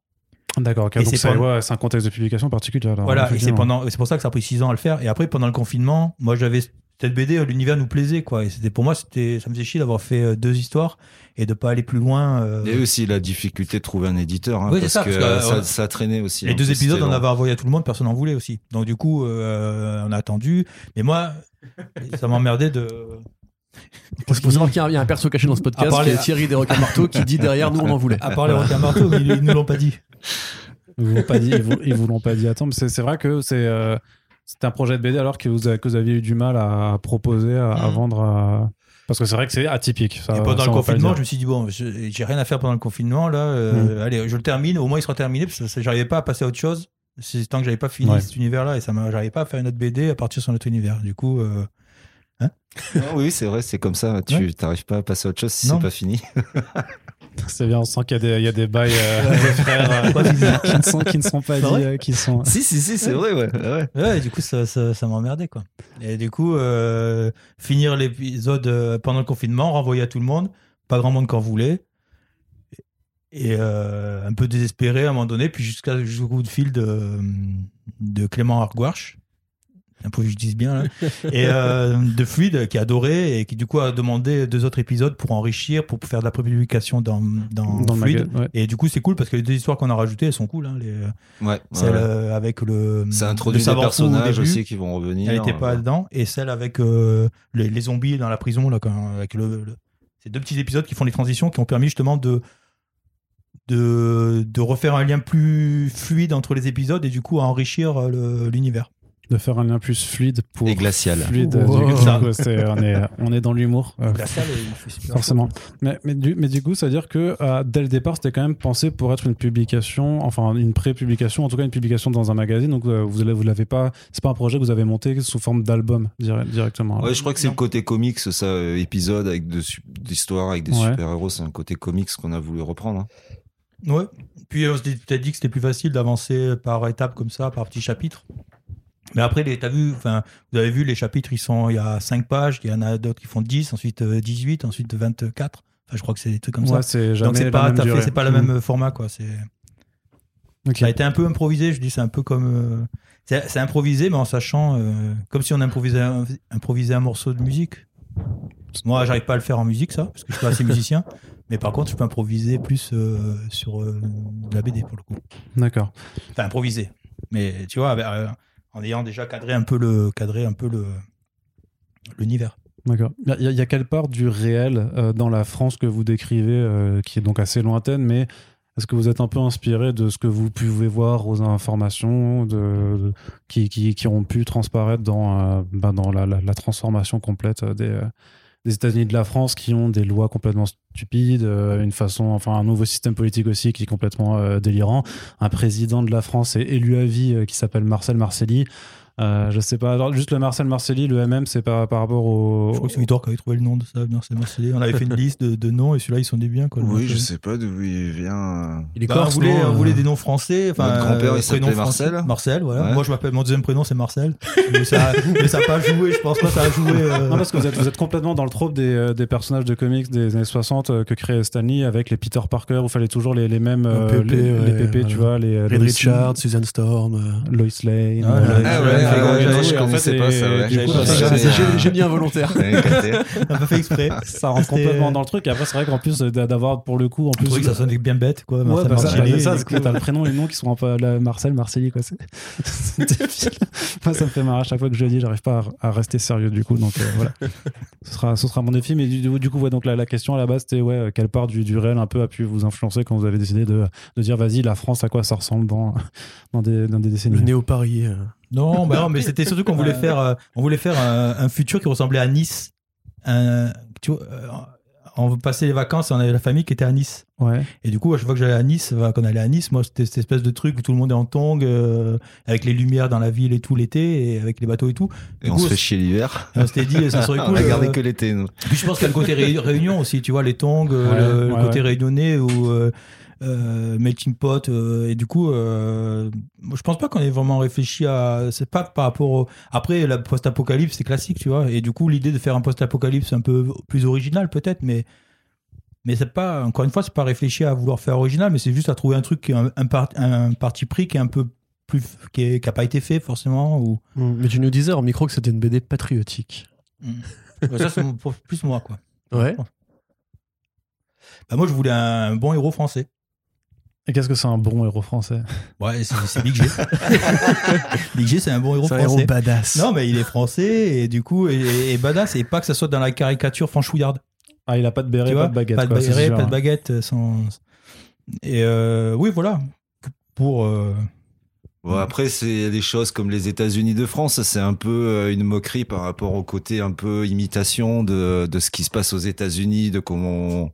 D'accord, ok. Et donc c'est pendant- ouais, c'est un contexte de publication particulier. alors, voilà, et c'est pendant, c'est pour ça que ça a pris 6 ans à le faire. Et après, pendant le confinement, moi, j'avais cette BD, l'univers nous plaisait, quoi. Et c'était pour moi, c'était, ça me faisait chier d'avoir fait euh, deux histoires et de pas aller plus loin. euh, Il y a eu aussi la difficulté de trouver un éditeur, hein, Oui, parce ça, que, parce que, euh, ça, ça traînait aussi. Les hein, deux parce épisodes, on long. avait envoyé à tout le monde, personne n'en voulait aussi. Donc du coup, euh, on a attendu. Mais moi, ça m'emmerdait de. Il faut savoir qu'il y a un- il y a un perso caché dans ce podcast qui est Thierry des Marteau qui dit derrière nous on en voulait. À part les requins marteaux, ils, ils nous l'ont pas dit. Ils vous l'ont pas dit, ils vous, ils vous l'ont pas dit. Attends, mais c'est c'est vrai que c'est euh, c'était un projet de BD alors que vous, avez- que vous aviez eu du mal à proposer, à, à Mhm. vendre. à- Parce que c'est vrai que c'est atypique. Ça, Et pendant ça, le confinement, je me suis dit, bon, j'ai rien à faire pendant le confinement. Là, euh, allez, je le termine. Au moins, il sera terminé parce que j'arrivais pas à passer à autre chose. C'est tant que j'avais pas fini Ouais. cet univers-là et ça m'a- j'arrivais pas à faire une autre BD à partir sur notre univers. Du coup, euh, Ah oui, c'est vrai, c'est comme ça. Tu Ouais. n'arrives pas à passer à autre chose si c'est pas fini. C'est bien, on sent qu'il y a des, il y a des bails euh, de frères euh, dis qui, ne sont, qui ne sont pas dit, euh, qui sont. si, si, si, c'est vrai, ouais. ouais. Ouais, et du coup, ça, ça, ça m'emmerdait, quoi. Et du coup, euh, finir l'épisode pendant le confinement, renvoyer à tout le monde, pas grand monde qu'en voulait. Et euh, un peu désespéré à un moment donné, puis jusqu'à jusqu'au coup de fil de, de Clément Argouarche. Un peu que je dise bien, là. Et euh, de Fluide, qui a adoré et qui, du coup, a demandé deux autres épisodes pour enrichir, pour faire de la prépublication dans, dans, Fluide. ouais. Et du coup, c'est cool parce que les deux histoires qu'on a rajoutées, elles sont cool. Hein, les, Ouais, celle ouais. euh, avec le. Ça le introduit des personnages début. aussi qui vont revenir. Elle n'était pas euh, dedans. Et celle avec euh, les, les zombies dans la prison, là, quand, avec le, le- ces deux petits épisodes qui font les transitions, qui ont permis justement de, de, de refaire un lien plus fluide entre les épisodes et du coup à enrichir l'univers. De faire un lien plus fluide pour. Et glacial. Fluide, Wow. du coup, Ça. c'est- on, est, on est dans l'humour. euh, Glacial, super Forcément. Mais, mais, du, mais du coup, c'est-à-dire que euh, dès le départ, c'était quand même pensé pour être une publication, enfin une pré-publication, en tout cas une publication dans un magazine. Donc euh, vous l'avez vous l'avez pas, c'est pas un projet que vous avez monté sous forme d'album dire- directement. Ouais, je crois que c'est le côté comics, ça, euh, épisode avec de d'histoires avec des Ouais. super-héros, c'est un côté comics qu'on a voulu reprendre. hein. Ouais. Puis on s'était peut-être dit que c'était plus facile d'avancer par étapes comme ça, par petits chapitres. Mais après, les- t'as vu, enfin, vous avez vu, les chapitres, ils sont, il y a 5 pages, il y en a d'autres qui font 10, ensuite euh, 18, ensuite 24. Enfin, je crois que c'est des trucs comme Ouais, ça. Donc c'est pas, même c'est pas le Mm. même format, quoi. C'est. Ça a été un peu improvisé, je dis, c'est un peu comme. euh, c'est improvisé, mais en sachant. euh, comme si on improvisait un, improvisait un morceau de musique. Moi, j'arrive pas à le faire en musique, ça, parce que je suis pas assez musicien. Mais par contre, je peux improviser plus euh, sur euh, la BD, pour le coup. D'accord. Enfin, improviser. Mais tu vois, euh, en ayant déjà cadré un peu le cadré un peu le l'univers. D'accord. Il y, a- quelle part du réel euh, dans la France que vous décrivez, euh, qui est donc assez lointaine, mais est-ce que vous êtes un peu inspiré de ce que vous pouvez voir aux informations de, qui, qui, qui ont pu transparaître dans, euh, ben, dans la, transformation complète des, des États-Unis de la France, qui ont des lois complètement stupides, euh, une façon, enfin un nouveau système politique aussi qui est complètement euh, délirant, un président de la France est élu à vie euh, qui s'appelle Marcel Marcelli. Euh, je sais pas, alors, juste le Marcel Marcelli, le MM, c'est par, par rapport au. Je crois que c'est Victor qui avait trouvé le nom de ça. Merci, merci. On avait fait une liste de, de noms et celui-là, ils sont des biens. Quoi, Oui, je euh, sais pas d'où il vient. Il est Bah, on, corse, voulait, on euh, voulait des noms français. Enfin, Notre grand-père, il euh, s'appelait prénom français. Marcel Marcel, voilà. Ouais. Moi, je m'appelle, mon deuxième prénom, c'est Marcel. mais ça n'a pas joué, je pense pas que ça a joué. euh, Non, parce que vous êtes, vous êtes complètement dans le trope des, euh, des personnages de comics des années 60 euh, que créait Stanley avec les Peter Parker où il fallait toujours les, les mêmes. euh, PP, les, ouais, les PP, tu vois, les. euh, Reed Lois- Richards, Susan Storm. euh. Lois Lane. Ah, ouais, ouais, ouais, ouais, ouais, je connaissais pas ça, génie involontaire. N'a pas fait exprès. Ça rentre complètement dans le truc. Et après, c'est vrai qu'en plus d'avoir pour le coup, en plus. ça sonnait bien bête, quoi. Ouais, Marcel bah ça, bah, t'as le prénom et le nom qui sont un peu Marcel, Marcelli, quoi. c'est- débile. Moi, ça me fait marrer à chaque fois que je le dis, j'arrive pas à, rester sérieux du coup. Donc euh, voilà, ce sera, ce sera mon défi. Mais du, du coup, ouais, donc la, la question à la base, c'était ouais, euh, quelle part du, du réel un peu a pu vous influencer quand vous avez décidé de, de dire vas-y, la France, à quoi ça ressemble dans, dans, des, dans des décennies? Le néo-Paris. Euh. Non, bah non, mais c'était surtout qu'on voulait faire, euh, on voulait faire un, un futur qui ressemblait à Nice. Un- tu vois, euh, on passait les vacances et on avait la famille qui était à Nice. Ouais. Et du coup, à chaque fois que j'allais à Nice, enfin, quand on allait à Nice, moi, c'était cette espèce de truc où tout le monde est en tongs, euh, avec les lumières dans la ville et tout l'été, et avec les bateaux et tout. Et on se fait chier l'hiver. on s'était dit, ça serait On cool. regardait euh, que l'été, nous. Puis je pense qu'il y a le côté ré- réunion aussi, tu vois, les tongs, euh, Ouais, le, côté ouais. réunionnais ou euh, euh, melting pot. euh, et du coup, euh, je pense pas qu'on ait vraiment réfléchi à. C'est pas par rapport au. Après, la post-apocalypse, c'est classique, tu vois. Et du coup, l'idée de faire un post-apocalypse un peu plus original, peut-être, mais. Mais c'est pas, encore une fois, c'est pas réfléchi à vouloir faire original, mais c'est juste à trouver un truc, qui est un, un, par- un parti pris qui est un peu plus. qui, est- qui a pas été fait forcément. Ou... Mais tu nous disais en micro que c'était une BD patriotique. Ouais, ça, c'est plus moi, quoi. Ouais. Bah, moi, je voulais un bon héros français. Et qu'est-ce que c'est un bon héros français Ouais, c'est c'est Big G. Big G, c'est un bon héros C'est un héros français. badass. Non, mais il est français et du coup, et, et badass, et pas que ça soit dans la caricature franchouillarde. Ah, il a pas de béret, tu pas vois de baguette. Pas de quoi, béret, pas de hein. baguette. euh, Sans... Et euh, oui, voilà. Pour. euh, Bon, après, c'est des choses comme les États-Unis de France, c'est un peu une moquerie par rapport au côté un peu imitation de, de ce qui se passe aux États-Unis, de comment on,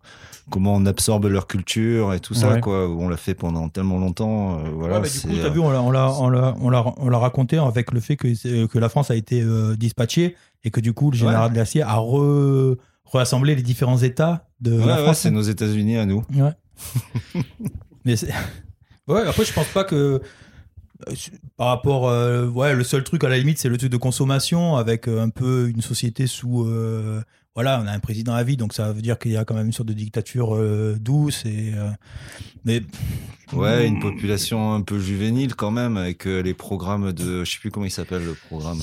comment on absorbe leur culture et tout ça, Ouais. quoi. On l'a fait pendant tellement longtemps, euh, voilà. ouais, mais du coup, t'as euh, vu, on l'a, on l'a, on l'a, on l'a, on l'a raconté avec le fait que, c'est- que la France a été euh, dispatchée et que du coup, le général de l'acier a re, rassemblé les différents États de ouais, la ouais, France. c'est nos États-Unis à nous. Ouais. Mais ouais, après, je pense pas que. euh, Par rapport. euh, ouais, le seul truc à la limite, c'est le truc de consommation avec euh, un peu une société sous. euh, voilà, on a un président à vie, donc ça veut dire qu'il y a quand même une sorte de dictature euh, douce. Et, euh, mais. Ouais, une population un peu juvénile quand même, avec euh, les programmes de, je sais plus comment il s'appelle le programme.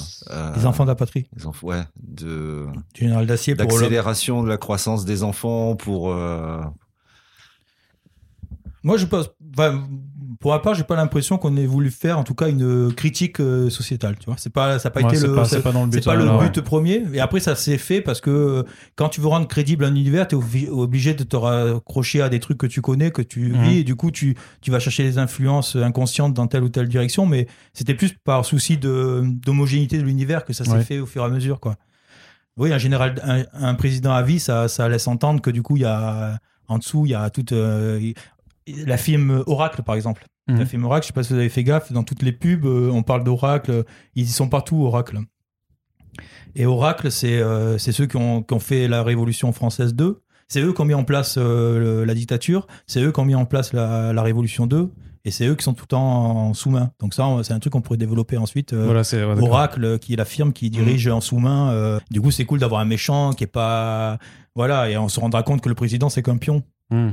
Les enfants de la patrie, les enfants, ouais, de du général d'acier pour. d'accélération de la croissance des enfants pour. Moi, je pense. enfin, pour ma part, j'ai pas l'impression qu'on ait voulu faire, en tout cas, une critique euh, sociétale. Tu vois, c'est pas, ça n'a pas Ouais, été le. pas- pas dans le but. C'est pas le non, but ouais. premier. Et après, ça s'est fait parce que euh, quand tu veux rendre crédible un univers, tu es obligé de te raccrocher à des trucs que tu connais, que tu Mhm. vis. Et du coup, tu, tu vas chercher les influences inconscientes dans telle ou telle direction. Mais c'était plus par souci de- d'homogénéité de l'univers que ça s'est Ouais. fait au fur et à mesure. Quoi. Oui, un général, un, un président à vie, ça, ça laisse entendre que du coup, il y a en dessous, il y a toute euh, la firme Oracle, par exemple. Mhm. La firme Oracle, je sais pas si vous avez fait gaffe, dans toutes les pubs, euh, on parle d'Oracle. Ils y sont partout, Oracle. Et Oracle, c'est euh, ceux qui ont, qui ont fait la Révolution française 2. C'est eux qui ont mis en place euh, le- la dictature. C'est eux qui ont mis en place la, la Révolution 2. Et c'est eux qui sont tout le temps en sous-main. Donc ça, c'est un truc qu'on pourrait développer ensuite. euh, Voilà, ouais. Oracle, euh, qui est la firme qui dirige en sous-main. euh, du coup, c'est cool d'avoir un méchant qui est pas. Voilà, et on se rendra compte que le président, c'est qu'un pion. Hmm.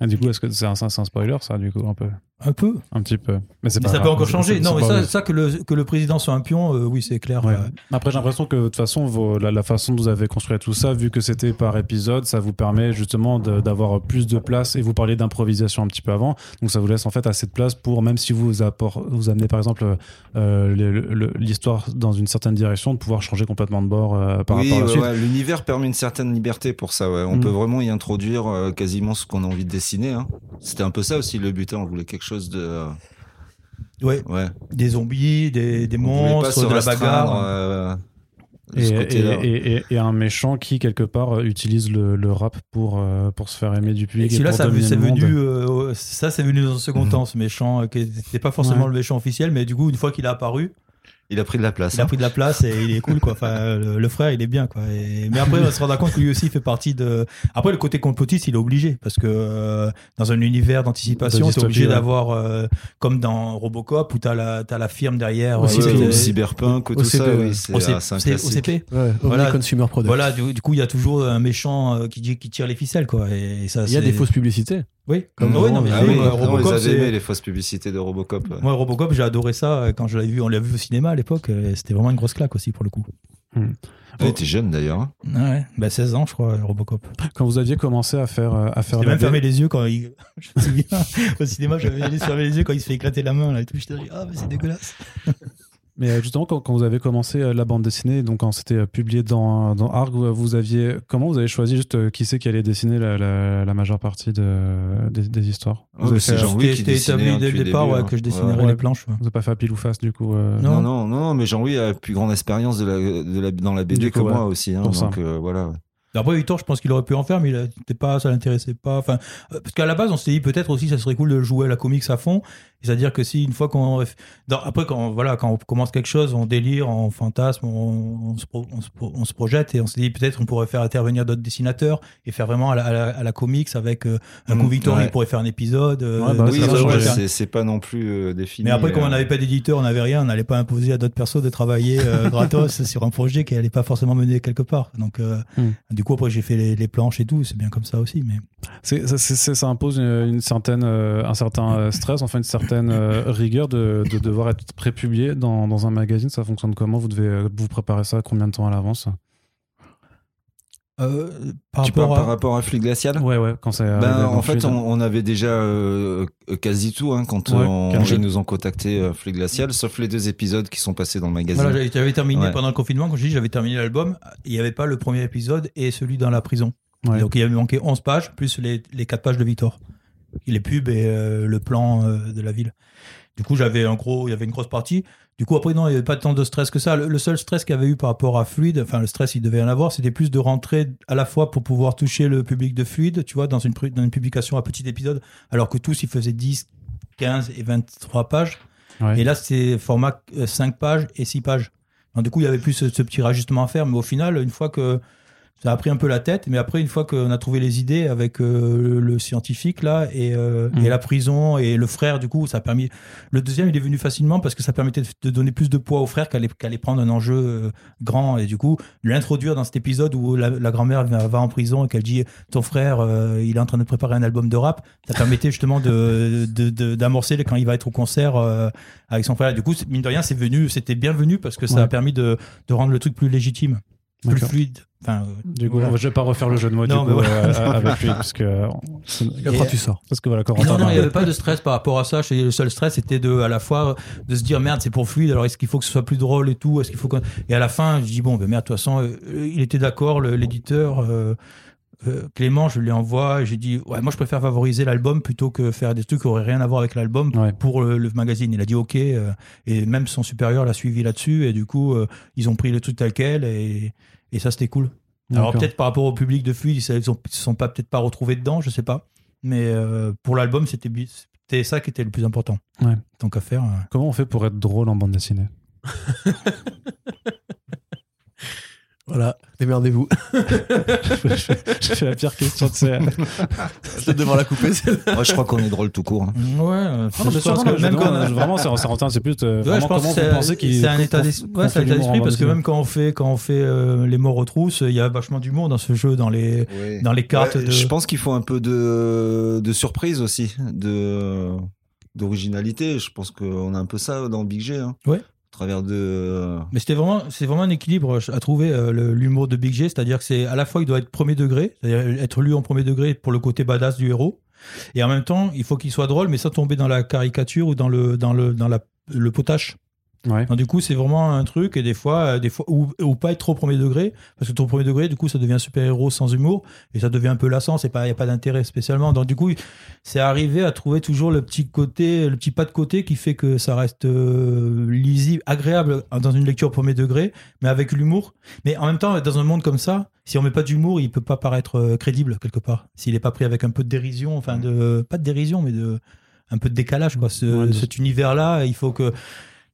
Et du coup, est-ce que c'est un, un spoiler, ça, du coup, un peu? Un peu. Un petit peu. Mais, c'est Mais pas ça peut encore changer. Non, mais ça, ça que, le, que le président soit un pion, euh, oui, c'est clair. Ouais. Euh, Après, j'ai l'impression que de toute façon, vos- la, la façon dont vous avez construit tout ça, vu que c'était par épisode, ça vous permet justement d'avoir plus de place. Et vous parliez d'improvisation un petit peu avant, donc ça vous laisse en fait assez de place pour, même si vous apport, vous amenez par exemple euh, l'histoire dans une certaine direction, de pouvoir changer complètement de bord euh, par oui, rapport à la ouais, suite. ouais, l'univers permet une certaine liberté pour ça. Ouais. On Mm. peut vraiment y introduire euh, quasiment ce qu'on a envie de dessiner. Hein. C'était un peu ça aussi le but. hein. On voulait quelque chose de. ouais, Ouais. des zombies, des, des monstres, de la bagarre. euh, de Et, ce et, côté-là. et- et- et un méchant qui quelque part euh, utilise le, le rap pour, euh, pour se faire aimer du public. Et pour ça dominer c'est le monde. venu, euh, ça c'est venu dans un second Mhm. temps, ce méchant, qui n'était pas forcément Ouais. le méchant officiel, mais du coup, une fois qu'il a apparu, Il a pris de la place. il a hein. pris de la place et il est cool, quoi. Enfin, le, le frère, il est bien, quoi. Et- mais après, on se rend compte que lui aussi fait partie de. Après, le côté complotiste, il est obligé parce que euh, dans un univers d'anticipation, t'es obligé ouais. d'avoir, euh, comme dans Robocop, où t'as la, t'as la firme derrière. Aussi, euh, Ouais, cyberpunk ou tout OCP, ça, ouais. oui, c'est OC- c'est un c'est classique. Ouais, OCP. Omni Voilà. Consumer Product. Voilà, du, du coup, il y a toujours un méchant euh, qui, dit- qui tire les ficelles, quoi. Et ça, Il y a des fausses publicités. Oui, Comme Oui, dans- non, mais Ah oui, oui, on les fausses publicités de Robocop. ouais. Moi, Robocop, j'ai adoré ça euh, quand je l'avais vu. On l'a vu au cinéma à l'époque. euh, C'était vraiment une grosse claque aussi pour le coup. Il était jeune d'ailleurs. hein. Ouais, bah 16 ans, je crois, Robocop. Quand vous aviez commencé à faire, euh, à faire même fermé les yeux quand il. Je me souviens, au cinéma, j'avais fermé les yeux quand il se fait éclater la main là, et tout. J'étais dit, ah, mais c'est dégueulasse. Mais euh, justement, quand, quand vous avez commencé euh, la bande dessinée, donc quand c'était euh, publié dans, dans Arc, vous aviez comment vous avez choisi juste qui c'est qui allait dessiner la, la, la majeure partie de, des, des histoires? Vous avez mais c'est fait, Jean-Louis qui dessinait, établi dès le depuis le départ début, ouais, hein. que je dessinerais Ouais. les planches. ouais. Vous n'avez pas fait pile ou face du coup euh, Non. Non, non, non, mais Jean-Louis a plus grande expérience de la, de la, dans la BD que moi ouais. aussi. Hein, donc euh, voilà. Après, Victor, je pense qu'il aurait pu en faire, mais il pas, ça l'intéressait pas. Enfin, euh, parce qu'à la base, on s'était dit peut-être aussi, ça serait cool de jouer à la comics à fond. C'est-à-dire que si une fois qu'on, après quand voilà, quand on commence quelque chose, on délire, on fantasme, on, on se, pro- on se pro- on se projette et on se dit peut-être on pourrait faire intervenir d'autres dessinateurs et faire vraiment à la, à la- à la comics avec euh, un Mm, coup Victor, il ouais. pourrait faire un épisode. euh, Ouais, bah oui, faire- c'est c'est pas non plus euh, défini. mais après, comme on n'avait pas d'éditeur, on n'avait rien, on n'allait pas imposer à d'autres personnes de travailler euh, gratos sur un projet qui n'allait pas forcément mener quelque part. Donc, euh, Hmm. du coup, après, j'ai fait les, planches et tout, c'est bien comme ça aussi. Mais ça impose une, certaine, euh, un certain euh, stress, enfin une certaine euh, rigueur de, de devoir être prépublié dans, dans un magazine. Ça fonctionne comment? Vous devez vous préparer ça combien de temps à l'avance? Euh, par Tu parles rapport à. par rapport à Flux Glacial Ouais, ouais, quand c'est. Ben, en fait, on, on avait déjà euh, quasi tout hein, quand Ouais, on- ils nous ont contacté euh, Flux Glacial, sauf les deux épisodes qui sont passés dans le magazine. Voilà, j'avais- terminé Ouais. pendant le confinement, quand je dis j'avais terminé l'album, il n'y avait pas le premier épisode et celui dans la prison. Ouais. Donc il avait manqué 11 pages, plus les, les 4 pages de Victor. Les pubs et euh, le plan de la ville. Du coup, j'avais un gros, il y avait une grosse partie. Du coup, après, non, il n'y avait pas tant de stress que ça. Le, le seul stress qu'il y avait eu par rapport à Fluide, enfin, le stress, il devait en avoir, c'était plus de rentrer à la fois pour pouvoir toucher le public de Fluide, tu vois, dans une, dans une publication à petit épisode, alors que tous, ils faisaient 10, 15 et 23 pages. Ouais. Et là, c'est format euh, 5 pages et 6 pages. Du coup, il y avait plus ce, ce petit rajustement à faire. Mais au final, une fois que ça a pris un peu la tête, mais après, une fois qu'on a trouvé les idées avec euh, le, le scientifique, là, et, euh, Mm. et la prison, et le frère, du coup, ça a permis. Le deuxième, il est venu facilement parce que ça permettait de, donner plus de poids au frère qu'allait allait prendre un enjeu euh, grand. Et du coup, l'introduire dans cet épisode où la, la grand-mère va, en prison et qu'elle dit Ton frère, il est en train de préparer un album de rap, ça permettait justement de, de, de- d'amorcer quand il va être au concert avec son frère. Et du coup, mine de rien, c'est venu, c'était bienvenu parce que ça Ouais. a permis de, de rendre le truc plus légitime, plus fluide. Enfin, euh, Du coup, voilà. je vais pas refaire le jeu de mots Non, du coup, voilà. euh, avec lui, parce que euh, après, tu sors. parce que voilà, Corentin. Non, non, il n'y avait pas de stress par rapport à ça. Le seul stress était de, à la fois de se dire merde, c'est pour fluide, alors est-ce qu'il faut que ce soit plus drôle et tout Est-ce qu'il faut qu'on- Et à la fin, je dis bon, ben merde, de toute façon, il était d'accord, l'éditeur. euh, euh, Clément, je lui envoie, et j'ai dit ouais, moi je préfère favoriser l'album plutôt que faire des trucs qui auraient rien à voir avec l'album Ouais. pour le, le magazine. Il a dit ok, euh, et même son supérieur l'a suivi là-dessus, et du coup, euh, ils ont pris le truc tel quel, et, et ça c'était cool. Alors peut-être par rapport au public de Fluide, ils ils se sont pas peut-être pas retrouvés dedans, je sais pas. Mais euh, pour l'album, c'était ça qui était le plus important. Ouais. Tant qu'à faire. euh. Comment on fait pour être drôle en bande dessinée? Voilà, démerdez-vous. J'ai fait la pire question de ces. Je vais devoir la couper. Moi, je crois qu'on est drôle tout court. hein. Ouais, Non, je pense que même même quand- vraiment, c'est c'est Rentin, c'est plus euh, Ouais, vraiment je pense comment que vous qu'il c'est un état d'esprit, qu'on ouais, fait c'est un état l'humour en d'esprit parce que même quand on fait quand on fait euh, les morts aux trousses, il y a vachement d'humour dans ce jeu, dans les dans les cartes Ouais, de. Je pense qu'il faut un peu de, de surprise aussi, de d'originalité. Je pense qu'on a un peu ça dans Big G. Hein. Ouais. De. Mais c'était vraiment, c'est vraiment un équilibre à trouver euh, l'humour de Big G, c'est-à-dire que c'est à la fois il doit être premier degré, c'est-à-dire être lu en premier degré pour le côté badass du héros, et en même temps il faut qu'il soit drôle, mais sans tomber dans la caricature ou dans le dans le dans la, le potache. Ouais. Donc, du coup, c'est vraiment un truc, et des fois, euh, des fois ou, ou pas être trop premier degré, parce que trop premier degré, du coup, ça devient super-héros sans humour, et ça devient un peu lassant, il n'y a pas d'intérêt spécialement. Donc, du coup, c'est arrivé à trouver toujours le petit côté, le petit pas de côté qui fait que ça reste euh, lisible, agréable dans une lecture premier degré, mais avec l'humour. Mais en même temps, dans un monde comme ça, si on met pas d'humour, il peut pas paraître euh, crédible quelque part. S'il est pas pris avec un peu de dérision, enfin de pas de dérision, mais de un peu de décalage quoi. Ce- Ouais, de- Cet univers-là, il faut que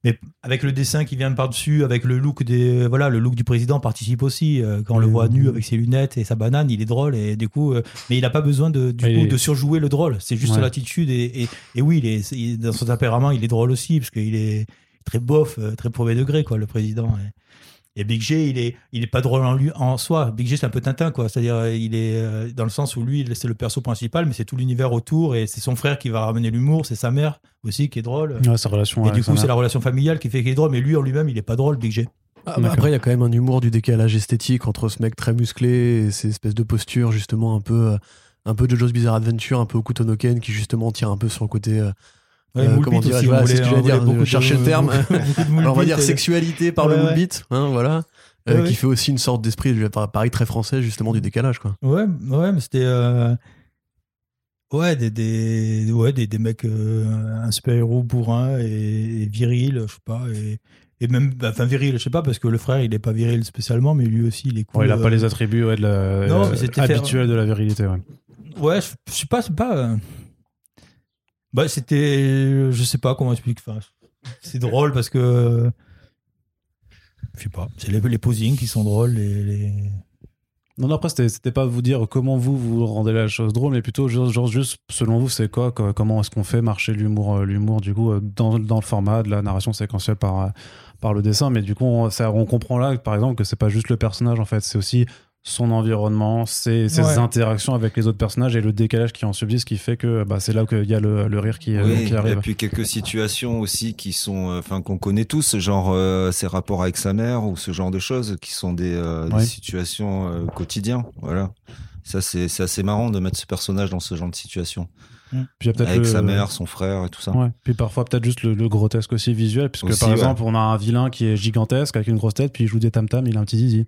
mais avec le dessin qui vient par dessus, avec le look des voilà, le look du président participe aussi. Euh, Quand on le voit nu avec ses lunettes et sa banane, il est drôle et du coup, euh, mais il a pas besoin de du coup de surjouer le drôle. C'est juste Ouais. l'attitude et, et, et oui, il est, il- dans son tempérament, il est drôle aussi parce qu'il est très bof, euh, très premier degré quoi, le président. Et, et Big G, il est, il est pas drôle en lui en soi. Big G, c'est un peu Tintin quoi. C'est-à-dire, il est euh, dans le sens où lui, c'est le perso principal, mais c'est tout l'univers autour et c'est son frère qui va ramener l'humour, c'est sa mère aussi qui est drôle. Ouais, sa relation Et du coup, c'est la relation familiale qui fait qu'il est drôle, mais lui en lui-même, il est pas drôle, Big G. Ah, bah, après, il y a quand même un humour du décalage esthétique entre ce mec très musclé et ces espèces de postures, justement, un peu, euh, un peu de Joe's Bizarre Adventure, un peu Okutonoken, qui justement tire un peu sur le côté. euh, Ouais, Euh, comment aussi, voilà, c'est ce que j'allais dire, beaucoup de- le terme. alors, on va dire et- sexualité par le Ouais, moule ouais. beat, hein, voilà. Euh, Ouais, qui ouais. fait aussi une sorte d'esprit, je- pareil, très français, justement, du décalage, quoi. Ouais, ouais, mais c'était. euh, Ouais, des, des, ouais, des, des mecs, euh, un super-héros bourrin et, et viril, je sais pas. Et, et même, bah, enfin, viril, je sais pas, parce que le frère, il est pas viril spécialement, mais lui aussi, il est cool. Ouais, il a pas euh, les attributs ouais, de la, Non, mais euh, c'était faire- habituels de la virilité. Ouais. Ouais, je, je sais pas, c'est pas. Euh, Bah, c'était. Je sais pas comment expliquer. C'est drôle parce que. Je sais pas. C'est les, les posings qui sont drôles. Les, Non, après, c'était pas vous dire comment vous vous rendez la chose drôle, mais plutôt genre, juste selon vous, c'est quoi, Comment est-ce qu'on fait marcher l'humour, euh, l'humour du coup euh, dans, dans le format de la narration séquentielle par euh, par le dessin, mais du coup, on, on comprend là, par exemple, que c'est pas juste le personnage en fait, c'est aussi son environnement, ses, ses Ouais. interactions avec les autres personnages et le décalage qui en subsiste, qui fait que bah, c'est là qu'il y a le, le rire qui, euh, Oui, qui et arrive. puis quelques situations aussi qui sont, euh, enfin qu'on connaît tous, genre euh, ses rapports avec sa mère ou ce genre de choses qui sont des, euh, situations euh, quotidiennes. Voilà. Ça c'est assez marrant de mettre ce personnage dans ce genre de situation Puis il y a peut-être avec le- sa mère, son frère et tout ça. Ouais. Puis parfois peut-être juste le, le grotesque aussi visuel, puisque Aussi, par ouais. exemple on a un vilain qui est gigantesque avec une grosse tête, puis il joue des tam tam, il a un petit zizi.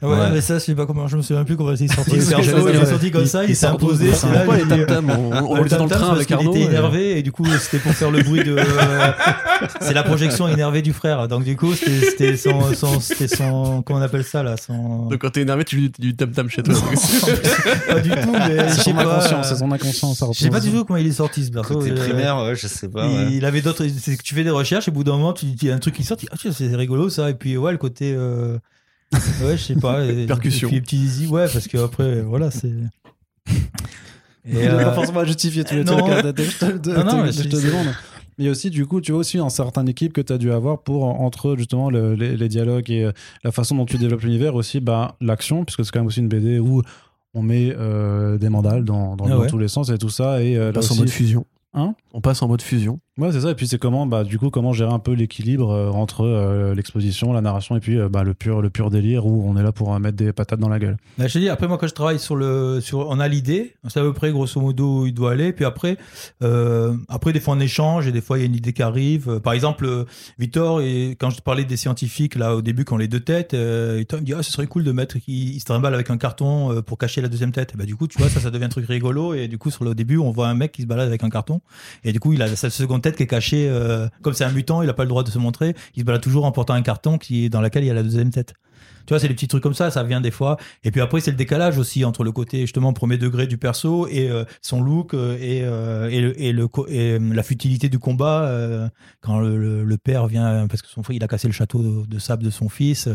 Ouais, Ouais. mais ça, je sais pas comment, je me souviens plus comment il est sorti. Oui, le c'est ce que perso, j'allais il dire, est ouais. sorti comme ça, il, Il s'est imposé. c'est là, Pourquoi il- les tam-tams On, on Le le était dans le train avec Arnaud. était et- énervé et du coup c'était pour faire le bruit de. euh, c'est la projection énervée du frère. Donc du coup c'était c'était son, son c'était son comment on appelle ça là son. Donc quand t'es énervé, tu joues du tam-tam chez toi. pas du tout mais je C'est sais son pas. inconscient, c'est son inconscient. ça Je sais pas du tout comment il est sorti ce perso. Côté Euh, primaire, ouais, je sais pas. il, il avait d'autres. C'est que tu fais des recherches et au bout d'un moment tu il y a un truc qui sort. Tu dis, ah tiens, c'est rigolo ça et puis ouais le côté. Ouais je sais pas. et- Percussion. Et puis les petits zizi ouais parce que après voilà c'est. Il Et, euh, pas forcément à justifier tous les non. trucs. hein, Je te, Non, non, je mais te- demande. Mais aussi, du coup, tu vois aussi une certaine équipe que tu as dû avoir pour, entre justement le- les, les dialogues et euh, la façon dont tu développes l'univers, aussi bah, l'action, puisque c'est quand même aussi une BD où on met euh, des mandales dans, dans, Ah dans tous les sens et tout ça. Et euh, On là passe en mode fusion. Hein? On passe en mode fusion. Ouais, c'est ça. Et puis c'est comment, bah, du coup, comment gérer un peu l'équilibre euh, entre euh, l'exposition, la narration et puis euh, bah, le pur, le pur délire où on est là pour mettre des patates dans la gueule. Bah, je dis, après, moi, quand je travaille sur le. Sur, on a l'idée, on sait à peu près, grosso modo, où il doit aller. Puis après, après, des fois, on échange et des fois, il y a une idée qui arrive. Par exemple, Victor, et quand je te parlais des scientifiques, là, au début, qui ont les deux têtes, Victor me dit, ah, ce serait cool de mettre qu'il il se trimballe avec un carton pour cacher la deuxième tête. Et bah, du coup, tu vois, ça, ça devient un truc rigolo. Et du coup, sur le début, on voit un mec qui se balade avec un carton. Et du coup, il a sa seconde tête qui est cachée. euh, comme c'est un mutant, il a pas le droit de se montrer. Il se balade toujours en portant un carton qui dans lequel il y a la deuxième tête. Tu vois, c'est des petits trucs comme ça, ça vient des fois. Et puis après, c'est le décalage aussi entre le côté justement premier degré du perso et euh, son look euh, et, euh, et, le, et, le, et la futilité du combat euh, quand le, le- le père vient parce que son frère il a cassé le château de, de sable de son fils.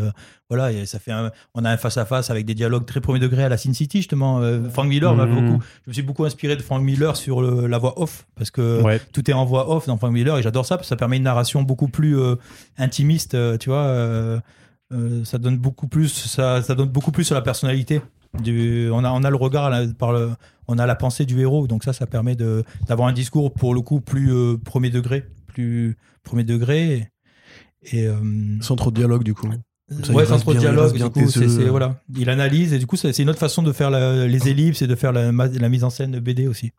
voilà, et ça fait un- on a un face à face avec des dialogues très premier degré à la Sin City justement. Frank Miller m'a Mhm. beaucoup. Je me suis beaucoup inspiré de Frank Miller sur la voix off parce que Ouais. tout est en voix off dans Frank Miller et j'adore ça parce que ça permet une narration beaucoup plus intimiste, tu vois. Euh, euh, ça donne beaucoup plus, ça, ça donne beaucoup plus sur la personnalité. Du, on, a, on a le regard, là, par le, on a la pensée du héros, donc ça, ça permet d'avoir un discours pour le coup plus euh, premier degré, plus premier degré. Et, euh, Sans trop de dialogue, du coup. Ça, ouais, sans trop de dialogue, du coup, c'est, voilà, il analyse et du coup, c'est, une autre façon de faire la- les ellipses et de faire la, la mise en scène de BD aussi.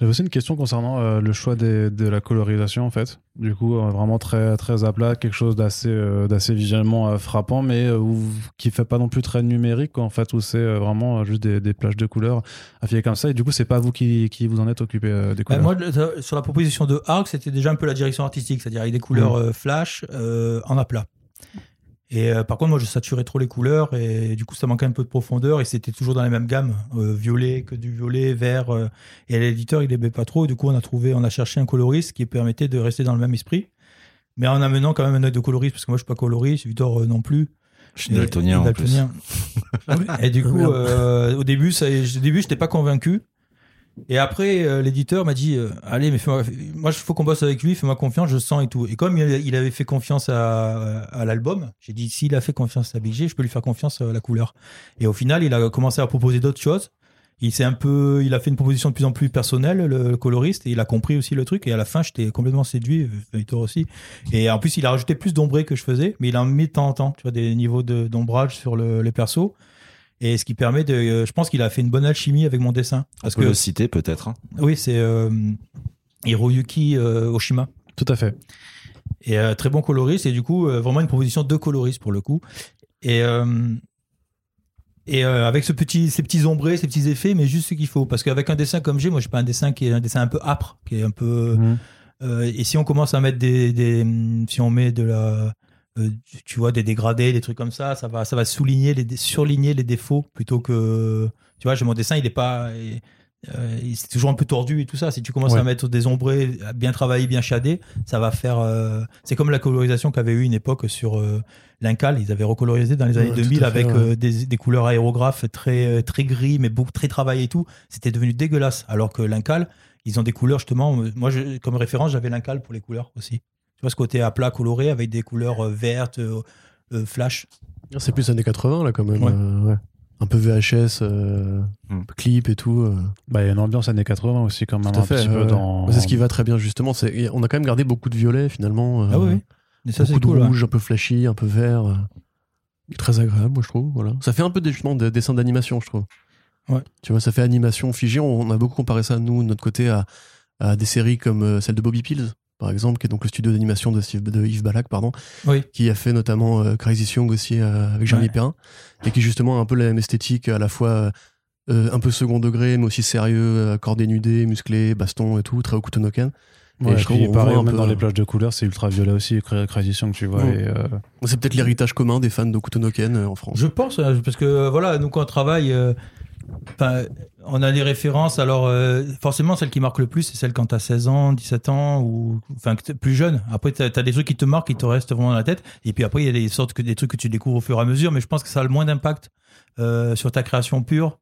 J'avais aussi une question concernant euh, le choix des- de la colorisation en fait. Du coup, euh, vraiment très très à plat, quelque chose d'assez euh, d'assez visuellement frappant, mais où- qui fait pas non plus très numérique quoi, en fait, où c'est vraiment juste des, des plages de couleurs affilées comme ça. Et du coup, c'est pas vous qui, qui vous en êtes occupé des Bah, couleurs. moi, le- sur la proposition de Arc, c'était déjà un peu la direction artistique, c'est-à-dire avec des couleurs euh, flash en aplat. Et euh, par contre, moi, je saturais trop les couleurs et du coup, ça manquait un peu de profondeur et c'était toujours dans la même gamme, euh, violet que du violet, vert. euh, et l'éditeur, il aimait pas trop. Et du coup, on a trouvé, on a cherché un coloriste qui permettait de rester dans le même esprit, mais en amenant quand même un œil de coloriste parce que moi, je suis pas coloriste, Victor euh, non plus. Je suis daltonien en plus. Daltonien. et du coup, euh, au début, ça, au début, j'étais pas convaincu. Et après, euh, l'éditeur m'a dit euh, Allez, mais moi, il faut qu'on bosse avec lui, fais-moi confiance, je sens et tout. Et comme il, avait fait confiance à, à l'album, j'ai dit S'il a fait confiance à Big je peux lui faire confiance à la couleur. Et au final, il a commencé à proposer d'autres choses. Il s'est un peu, il a fait une proposition de plus en plus personnelle, le, coloriste, et il a compris aussi le truc. Et à la fin, j'étais complètement séduit, euh, Victor aussi. Et en plus, il a rajouté plus d'ombré que je faisais, mais il en met de temps en temps, tu vois, des niveaux d'ombrage sur le- les persos. Et ce qui permet de, euh, je pense qu'il a fait une bonne alchimie avec mon dessin. Parce On peut que le citer peut-être. hein. oui, c'est euh, Hiroyuki euh, Oshima. Tout à fait. Et euh, très bon coloriste, et du coup, euh, vraiment une proposition de coloriste pour le coup. Et, euh, et euh, avec ce petit, ces petits ombrés, ces petits effets, mais juste ce qu'il faut. Parce qu'avec un dessin comme j'ai, moi, j'ai pas un dessin qui est un dessin un peu âpre, qui est un peu. Mhm. euh, et si on commence à mettre des. des si on met de la. Euh, tu vois, des dégradés, des trucs comme ça, ça va, ça va souligner, les, surligner les défauts plutôt que. Tu vois, j'ai mon dessin, il est pas. euh, c'est toujours un peu tordu et tout ça. Si tu commences Ouais. à mettre des ombrés bien travaillés, bien shadés, ça va faire. euh, c'est comme la colorisation qu'avait eu une époque sur l'Incal. Ils avaient recolorisé dans les années Ouais, tout 2000 à fait, avec ouais. des, des couleurs aérographes très, très gris, mais beaucoup, très travaillées et tout. C'était devenu dégueulasse. Alors que l'Incal, ils ont des couleurs justement. Moi, je- comme référence, j'avais l'Incal pour les couleurs aussi. Tu vois ce côté à plat coloré avec des couleurs euh, vertes, euh, euh, flash? C'est plus années 80, là, quand même. Ouais. euh, ouais. Un peu VHS, euh, Hmm. clip et tout. euh. Bah, il y a une ambiance années 80 aussi quand même Tout à fait. dans. C'est ce qui va très bien, justement. On a quand même gardé beaucoup de violet, finalement. euh, Ah oui, oui. Mais ça, c'est beaucoup de rouge, un peu flashy, un peu vert. euh, Très agréable, moi, je trouve. Voilà. Ça fait un peu des, justement, des dessins d'animation, je trouve. Ouais. Tu vois, ça fait animation figée. On, on a beaucoup comparé ça, nous, de notre côté, à, à des séries comme celle de Bobby Pills, par exemple, qui est donc le studio d'animation de, Steve- de Yves Balak, pardon, Oui. qui a fait notamment euh, Crazy Young aussi euh, avec Jérémy Ouais. Perrin, et qui justement a un peu la même esthétique, à la fois euh, un peu second degré, mais aussi sérieux, euh, corps dénudé, musclé, baston et tout, très Okutonoken. Ouais, Et et je qu'on pareil, même peu, dans les euh, plages de couleurs, c'est ultra violet aussi, Cra- Crazy Song, tu vois. Ouais. euh, C'est peut-être l'héritage commun des fans d'Okutonoken euh, en France. Je pense, euh, parce que euh, voilà, nous quand on travaille, euh, on a des références. Alors, euh, forcément, celle qui marque le plus, c'est celle quand t'as 16 ans, 17 ans, ou enfin plus jeune. Après, t'as as des trucs qui te marquent, qui te restent vraiment dans la tête. Et puis après, il y a des sortes que des trucs que tu découvres au fur et à mesure. Mais je pense que ça a le moins d'impact euh, sur ta création pure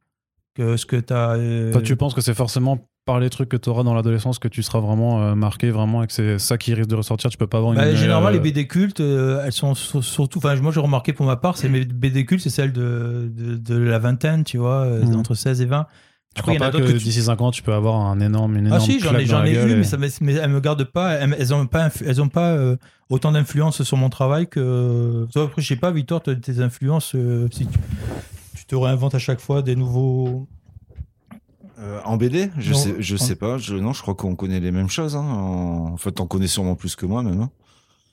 que ce que t'as. euh, Toi, tu penses que c'est forcément par les trucs que tu auras dans l'adolescence que tu seras vraiment euh, marqué, vraiment, et que c'est ça qui risque de ressortir. Tu peux pas avoir une. Bah, généralement, euh, les BD cultes, euh, elles sont sur- surtout. Enfin, moi, j'ai remarqué pour ma part, c'est mes BD cultes, c'est celles de, de, de la vingtaine, tu vois, Mhm. entre 16 et 20. Tu Après, crois pas que, que tu- d'ici 5 ans, tu peux avoir un énorme, une Ah énorme si, j'en ai, j'en la ai gueule eu, et- mais, ça, me- mais elles me gardent pas. Elles, elles ont pas, elles ont pas euh, autant d'influence sur mon travail que. Toi, après, je sais pas, Victor, tes influences, euh, si tu, tu te réinventes à chaque fois des nouveaux. Euh, en BD, je Non. sais, je sais pas. Je, non, je crois qu'on connaît les mêmes choses. Hein. En... en fait, t'en connais sûrement plus que moi, même. hein.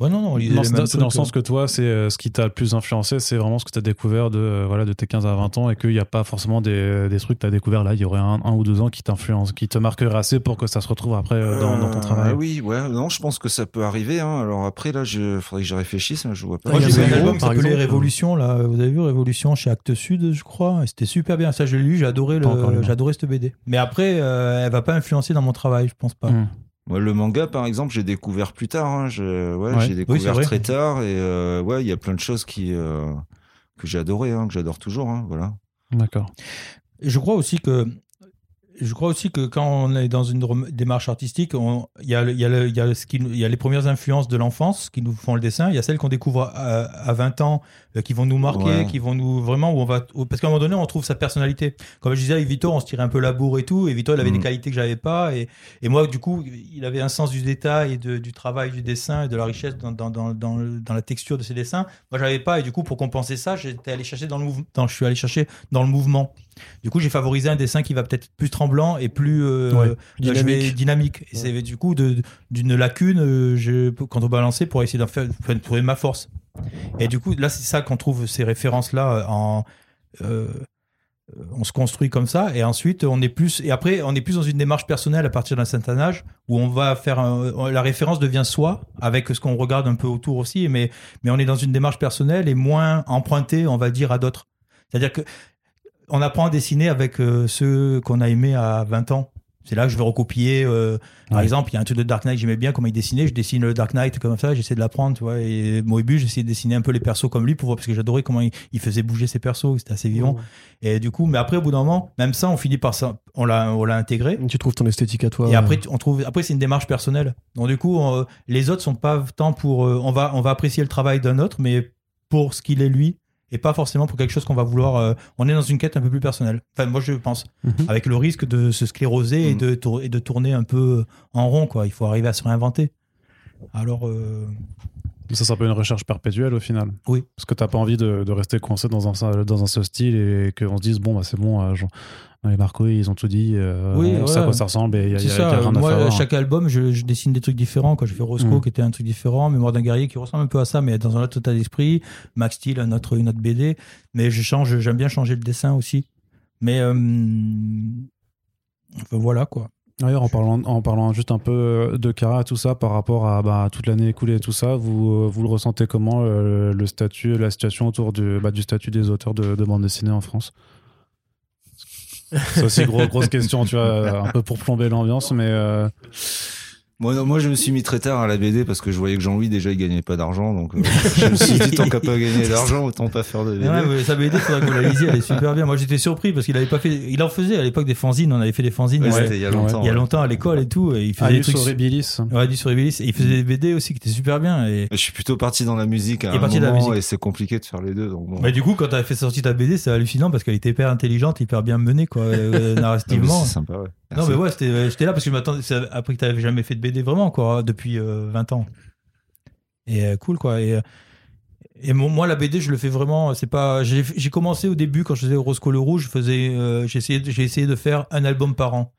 Ouais, non, non, c'est dans le sens euh. que toi, c'est euh, ce qui t'a le plus influencé, c'est vraiment ce que tu as découvert de, euh, voilà, de tes 15 à 20 ans et qu'il n'y a pas forcément des, des trucs que tu as découvert là. Il y aurait un, un ou deux ans qui t'influencent, qui te marqueraient assez pour que ça se retrouve après euh, dans, dans ton Euh, travail. Oui, ouais. Non, je pense que ça peut arriver. Hein. Alors après, là, je faudrait que je réfléchisse. hein, Je vois pas. Il y vu un album qui par s'appelait exemple. Révolution, là. Vous avez vu Révolution chez Actes Sud, je crois. et C'était super bien. Ça, je l'ai lu, j'ai adoré, le, non. j'ai adoré cette BD. Mais après, euh, elle va pas influencer dans mon travail, je pense pas. Hum. Le manga, par exemple, j'ai découvert plus tard. Hein. Je, ouais, Ouais. j'ai découvert très tard. Et euh, ouais, il y a plein de choses qui euh, que j'ai adoré, hein, que j'adore toujours. Hein, voilà. D'accord. Et je crois aussi que je crois aussi que quand on est dans une démarche artistique, il y, a les premières influences de l'enfance qui nous font le dessin. Il y a celles qu'on découvre à, à 20 ans, euh, qui vont nous marquer, Ouais. qui vont nous vraiment où on va où- parce qu'à un moment donné, on trouve sa personnalité. Comme je disais avec Vito, on se tirait un peu la bourre et tout. Et Vito, il avait Mm. des qualités que j'avais pas. Et, et moi, du coup, il avait un sens du détail et de- du travail du dessin et de la richesse dans, dans, la texture de ses dessins. Moi, j'avais pas. Et du coup, pour compenser ça, j'étais allé chercher dans le mouvement. Je suis allé chercher dans le mouvement. Du coup, j'ai favorisé un dessin qui va peut-être plus tremblant et plus euh, Ouais, je vais- dynamique. Et c'est du coup d'une lacune euh, je, quand on balançait pour essayer d'en faire pour trouver ma force. Et du coup, là, c'est ça qu'on trouve ces références-là en. euh, on se construit comme ça et ensuite on est plus et après on est plus dans une démarche personnelle à partir d'un certain âge où on va faire un- la référence devient soi avec ce qu'on regarde un peu autour aussi mais mais on est dans une démarche personnelle et moins emprunté on va dire à d'autres c'est-à-dire que on apprend à dessiner avec euh, ceux qu'on a aimés à 20 ans c'est là que je vais recopier euh, par Ouais. exemple il y a un truc de Dark Knight j'aimais bien comment il dessinait je dessine le Dark Knight comme ça j'essaie de l'apprendre tu vois et Moebius j'essayais de dessiner un peu les persos comme lui pour voir parce que j'adorais comment il, il faisait bouger ses persos c'était assez vivant et du coup, mais après, au bout d'un moment, même ça, on finit par ça, on l'a, on l'a intégré. Tu trouves ton esthétique à toi. Et après, tu- on trouve, après, c'est une démarche personnelle. Donc du coup, on- les autres sont pas tant pour, euh, on va, on va apprécier le travail d'un autre, mais pour ce qu'il est lui, et pas forcément pour quelque chose qu'on va vouloir. euh, on est dans une quête un peu plus personnelle. Enfin, moi, je pense, Mhm. avec le risque de se scléroser et Mhm. de tour- et de tourner un peu en rond, quoi. Il faut arriver à se réinventer. Alors, euh, Ça, c'est un peu une recherche perpétuelle au final. Oui. Parce que t'as pas envie de, de rester coincé dans un, dans un seul style et qu'on se dise, bon, bah, c'est bon, euh, genre, les Marco, ils ont tout dit, euh, Oui, on sait à quoi ça ressemble et y a, C'est y a- y a ça. rien à Moi, faire. à chaque album, je, je dessine des trucs différents. Quand j'ai fait Roscoe, Mm. qui était un truc différent, Mémoire d'un guerrier, qui ressemble un peu à ça, mais dans un autre état d'esprit. Max Steel, un autre, une autre BD. Mais je change, j'aime bien changer le dessin aussi. Mais euh, enfin, voilà quoi. D'ailleurs, en parlant, en parlant juste un peu de Kara, tout ça, par rapport à bah, toute l'année écoulée et tout ça, vous, euh, vous le ressentez comment, euh, le statut, la situation autour du, bah, du statut des auteurs de, de bande dessinée en France? C'est aussi gros, grosse question, tu vois, un peu pour plomber l'ambiance, mais euh, Moi, non, moi, je me suis mis très tard à la BD parce que je voyais que Jean-Louis déjà il gagnait pas d'argent, donc euh, je me suis dit tant qu'à pas gagner d'argent, autant pas faire de BD. Ouais, mais sa BD, faudrait que vous la lisiez, elle est super bien. Moi, j'étais surpris parce qu'il avait pas fait. Il en faisait à l'époque des fanzines. On avait fait des fanzines Ouais, ouais, c'était il y a longtemps. il y a longtemps à l'école et tout. Et il faisait des Alice trucs. Ouais, du survivalis. Et il faisait des BD aussi qui étaient super bien. Et Je suis plutôt parti dans la musique à est un parti de la moment musique. et c'est compliqué de faire les deux. Donc bon. Bah, du coup, quand t'as fait sortir ta BD, c'est hallucinant parce qu'elle était hyper intelligente, hyper bien menée, quoi, euh, Ah, mais narrativement. c'est sympa, ouais. Non, mais ouais, euh, j'étais là parce que je m'attendais, après que t'avais jamais fait de BD vraiment, quoi, hein, depuis euh, 20 ans. Et euh, cool, quoi. Et, euh, et mon- moi, la BD, je le fais vraiment, c'est pas, j'ai commencé au début quand je faisais Roscoe le Rouge, je faisais, euh, j'ai essayé, j'ai essayé de faire un album par an.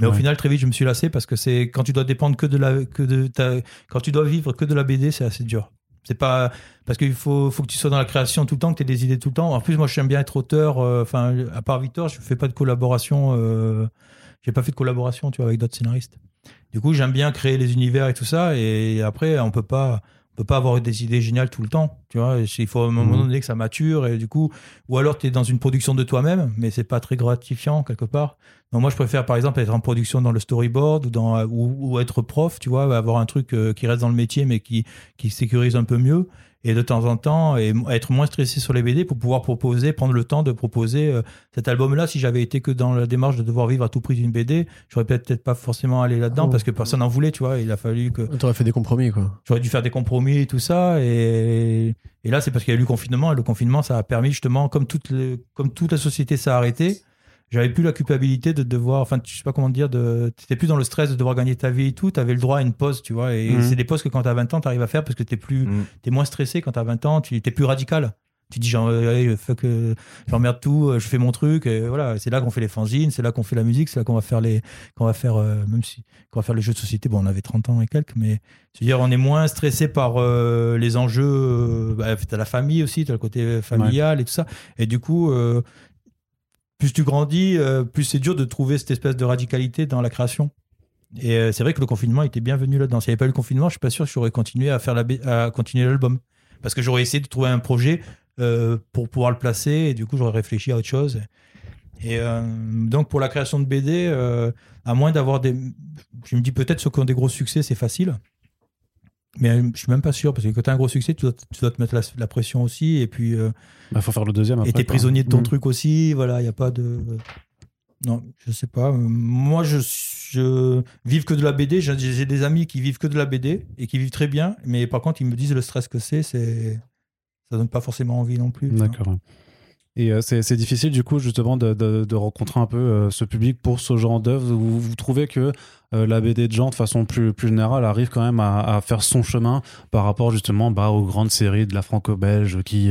Mais au final, très vite, je me suis lassé parce que c'est quand tu dois dépendre que de la, que de ta, quand tu dois vivre que de la BD, c'est assez dur. C'est pas parce qu'il faut, faut que tu sois dans la création tout le temps, que tu aies des idées tout le temps. En plus, moi, j'aime bien être auteur. euh, Enfin, à part Victor, je fais pas de collaboration. Euh, j'ai pas fait de collaboration, tu vois, avec d'autres scénaristes. Du coup, j'aime bien créer les univers et tout ça. Et après, on peut pas, on peut pas avoir des idées géniales tout le temps. Tu vois, il faut à un moment Mhm. donné que ça mature. Et du coup, ou alors tu es dans une production de toi-même, mais c'est pas très gratifiant quelque part. Donc moi, je préfère par exemple être en production dans le storyboard ou, dans, ou, ou être prof, tu vois, avoir un truc euh, qui reste dans le métier mais qui, qui sécurise un peu mieux. Et de temps en temps, et être moins stressé sur les BD pour pouvoir proposer, prendre le temps de proposer euh, cet album-là. Si j'avais été que dans la démarche de devoir vivre à tout prix d'une BD, j'aurais peut-être peut-être pas forcément allé là-dedans Oh. parce que personne n'en voulait, tu vois. Il a fallu que T'aurais fait des compromis, quoi. j'aurais dû faire des compromis et tout ça. Et, et là, c'est parce qu'il y a eu le confinement. Et le confinement, ça a permis justement, comme toute, le- comme toute la société s'est arrêtée, j'avais plus la culpabilité de devoir, enfin, je sais pas comment dire, de, t'étais plus dans le stress de devoir gagner ta vie et tout. T'avais le droit à une pause, tu vois. Et Mhm. c'est des pauses que quand t'as 20 ans, t'arrives à faire parce que t'es plus, Mm. t'es moins stressé quand t'as 20 ans, tu es plus radical. Tu dis, genre, euh, allez, fuck, euh, j'emmerde tout, euh, je fais mon truc, et voilà. C'est là qu'on fait les fanzines, c'est là qu'on fait la musique, c'est là qu'on va faire les, qu'on va faire, euh, même si, qu'on va faire les jeux de société. Bon, on avait 30 ans et quelques, mais je veux dire, on est moins stressé par euh, les enjeux. Bah, t'as la famille aussi, t'as le côté familial et tout ça. Et du coup, euh, plus tu grandis, euh, plus c'est dur de trouver cette espèce de radicalité dans la création. Et euh, c'est vrai que le confinement était bienvenu là-dedans. S'il n'y avait pas eu le confinement, je suis pas sûr que j'aurais continué à faire la, à continuer l'album. Parce que j'aurais essayé de trouver un projet euh, pour pouvoir le placer et du coup j'aurais réfléchi à autre chose. Et donc pour la création de BD, à moins d'avoir des... Je me dis peut-être ceux qui ont des gros succès, c'est facile. Mais euh, je suis même pas sûr parce que quand tu as un gros succès, tu dois, tu dois te mettre la, la pression aussi et puis euh, Il faut faire le deuxième après. et t'es quoi. prisonnier de ton Mhm. truc aussi. Voilà, il y a pas de. Non, je sais pas. Moi, je, je vive que de la BD. J'ai des amis qui vivent que de la BD et qui vivent très bien. Mais par contre, ils me disent le stress que c'est, c'est ça donne pas forcément envie non plus. tu vois. Et euh, c'est difficile du coup justement de, de- de rencontrer un peu euh, ce public pour ce genre d'œuvre. Vous, vous trouvez que euh, la BD de genre de façon plus, plus générale arrive quand même à, à faire son chemin par rapport justement bah, aux grandes séries de la franco-belge qui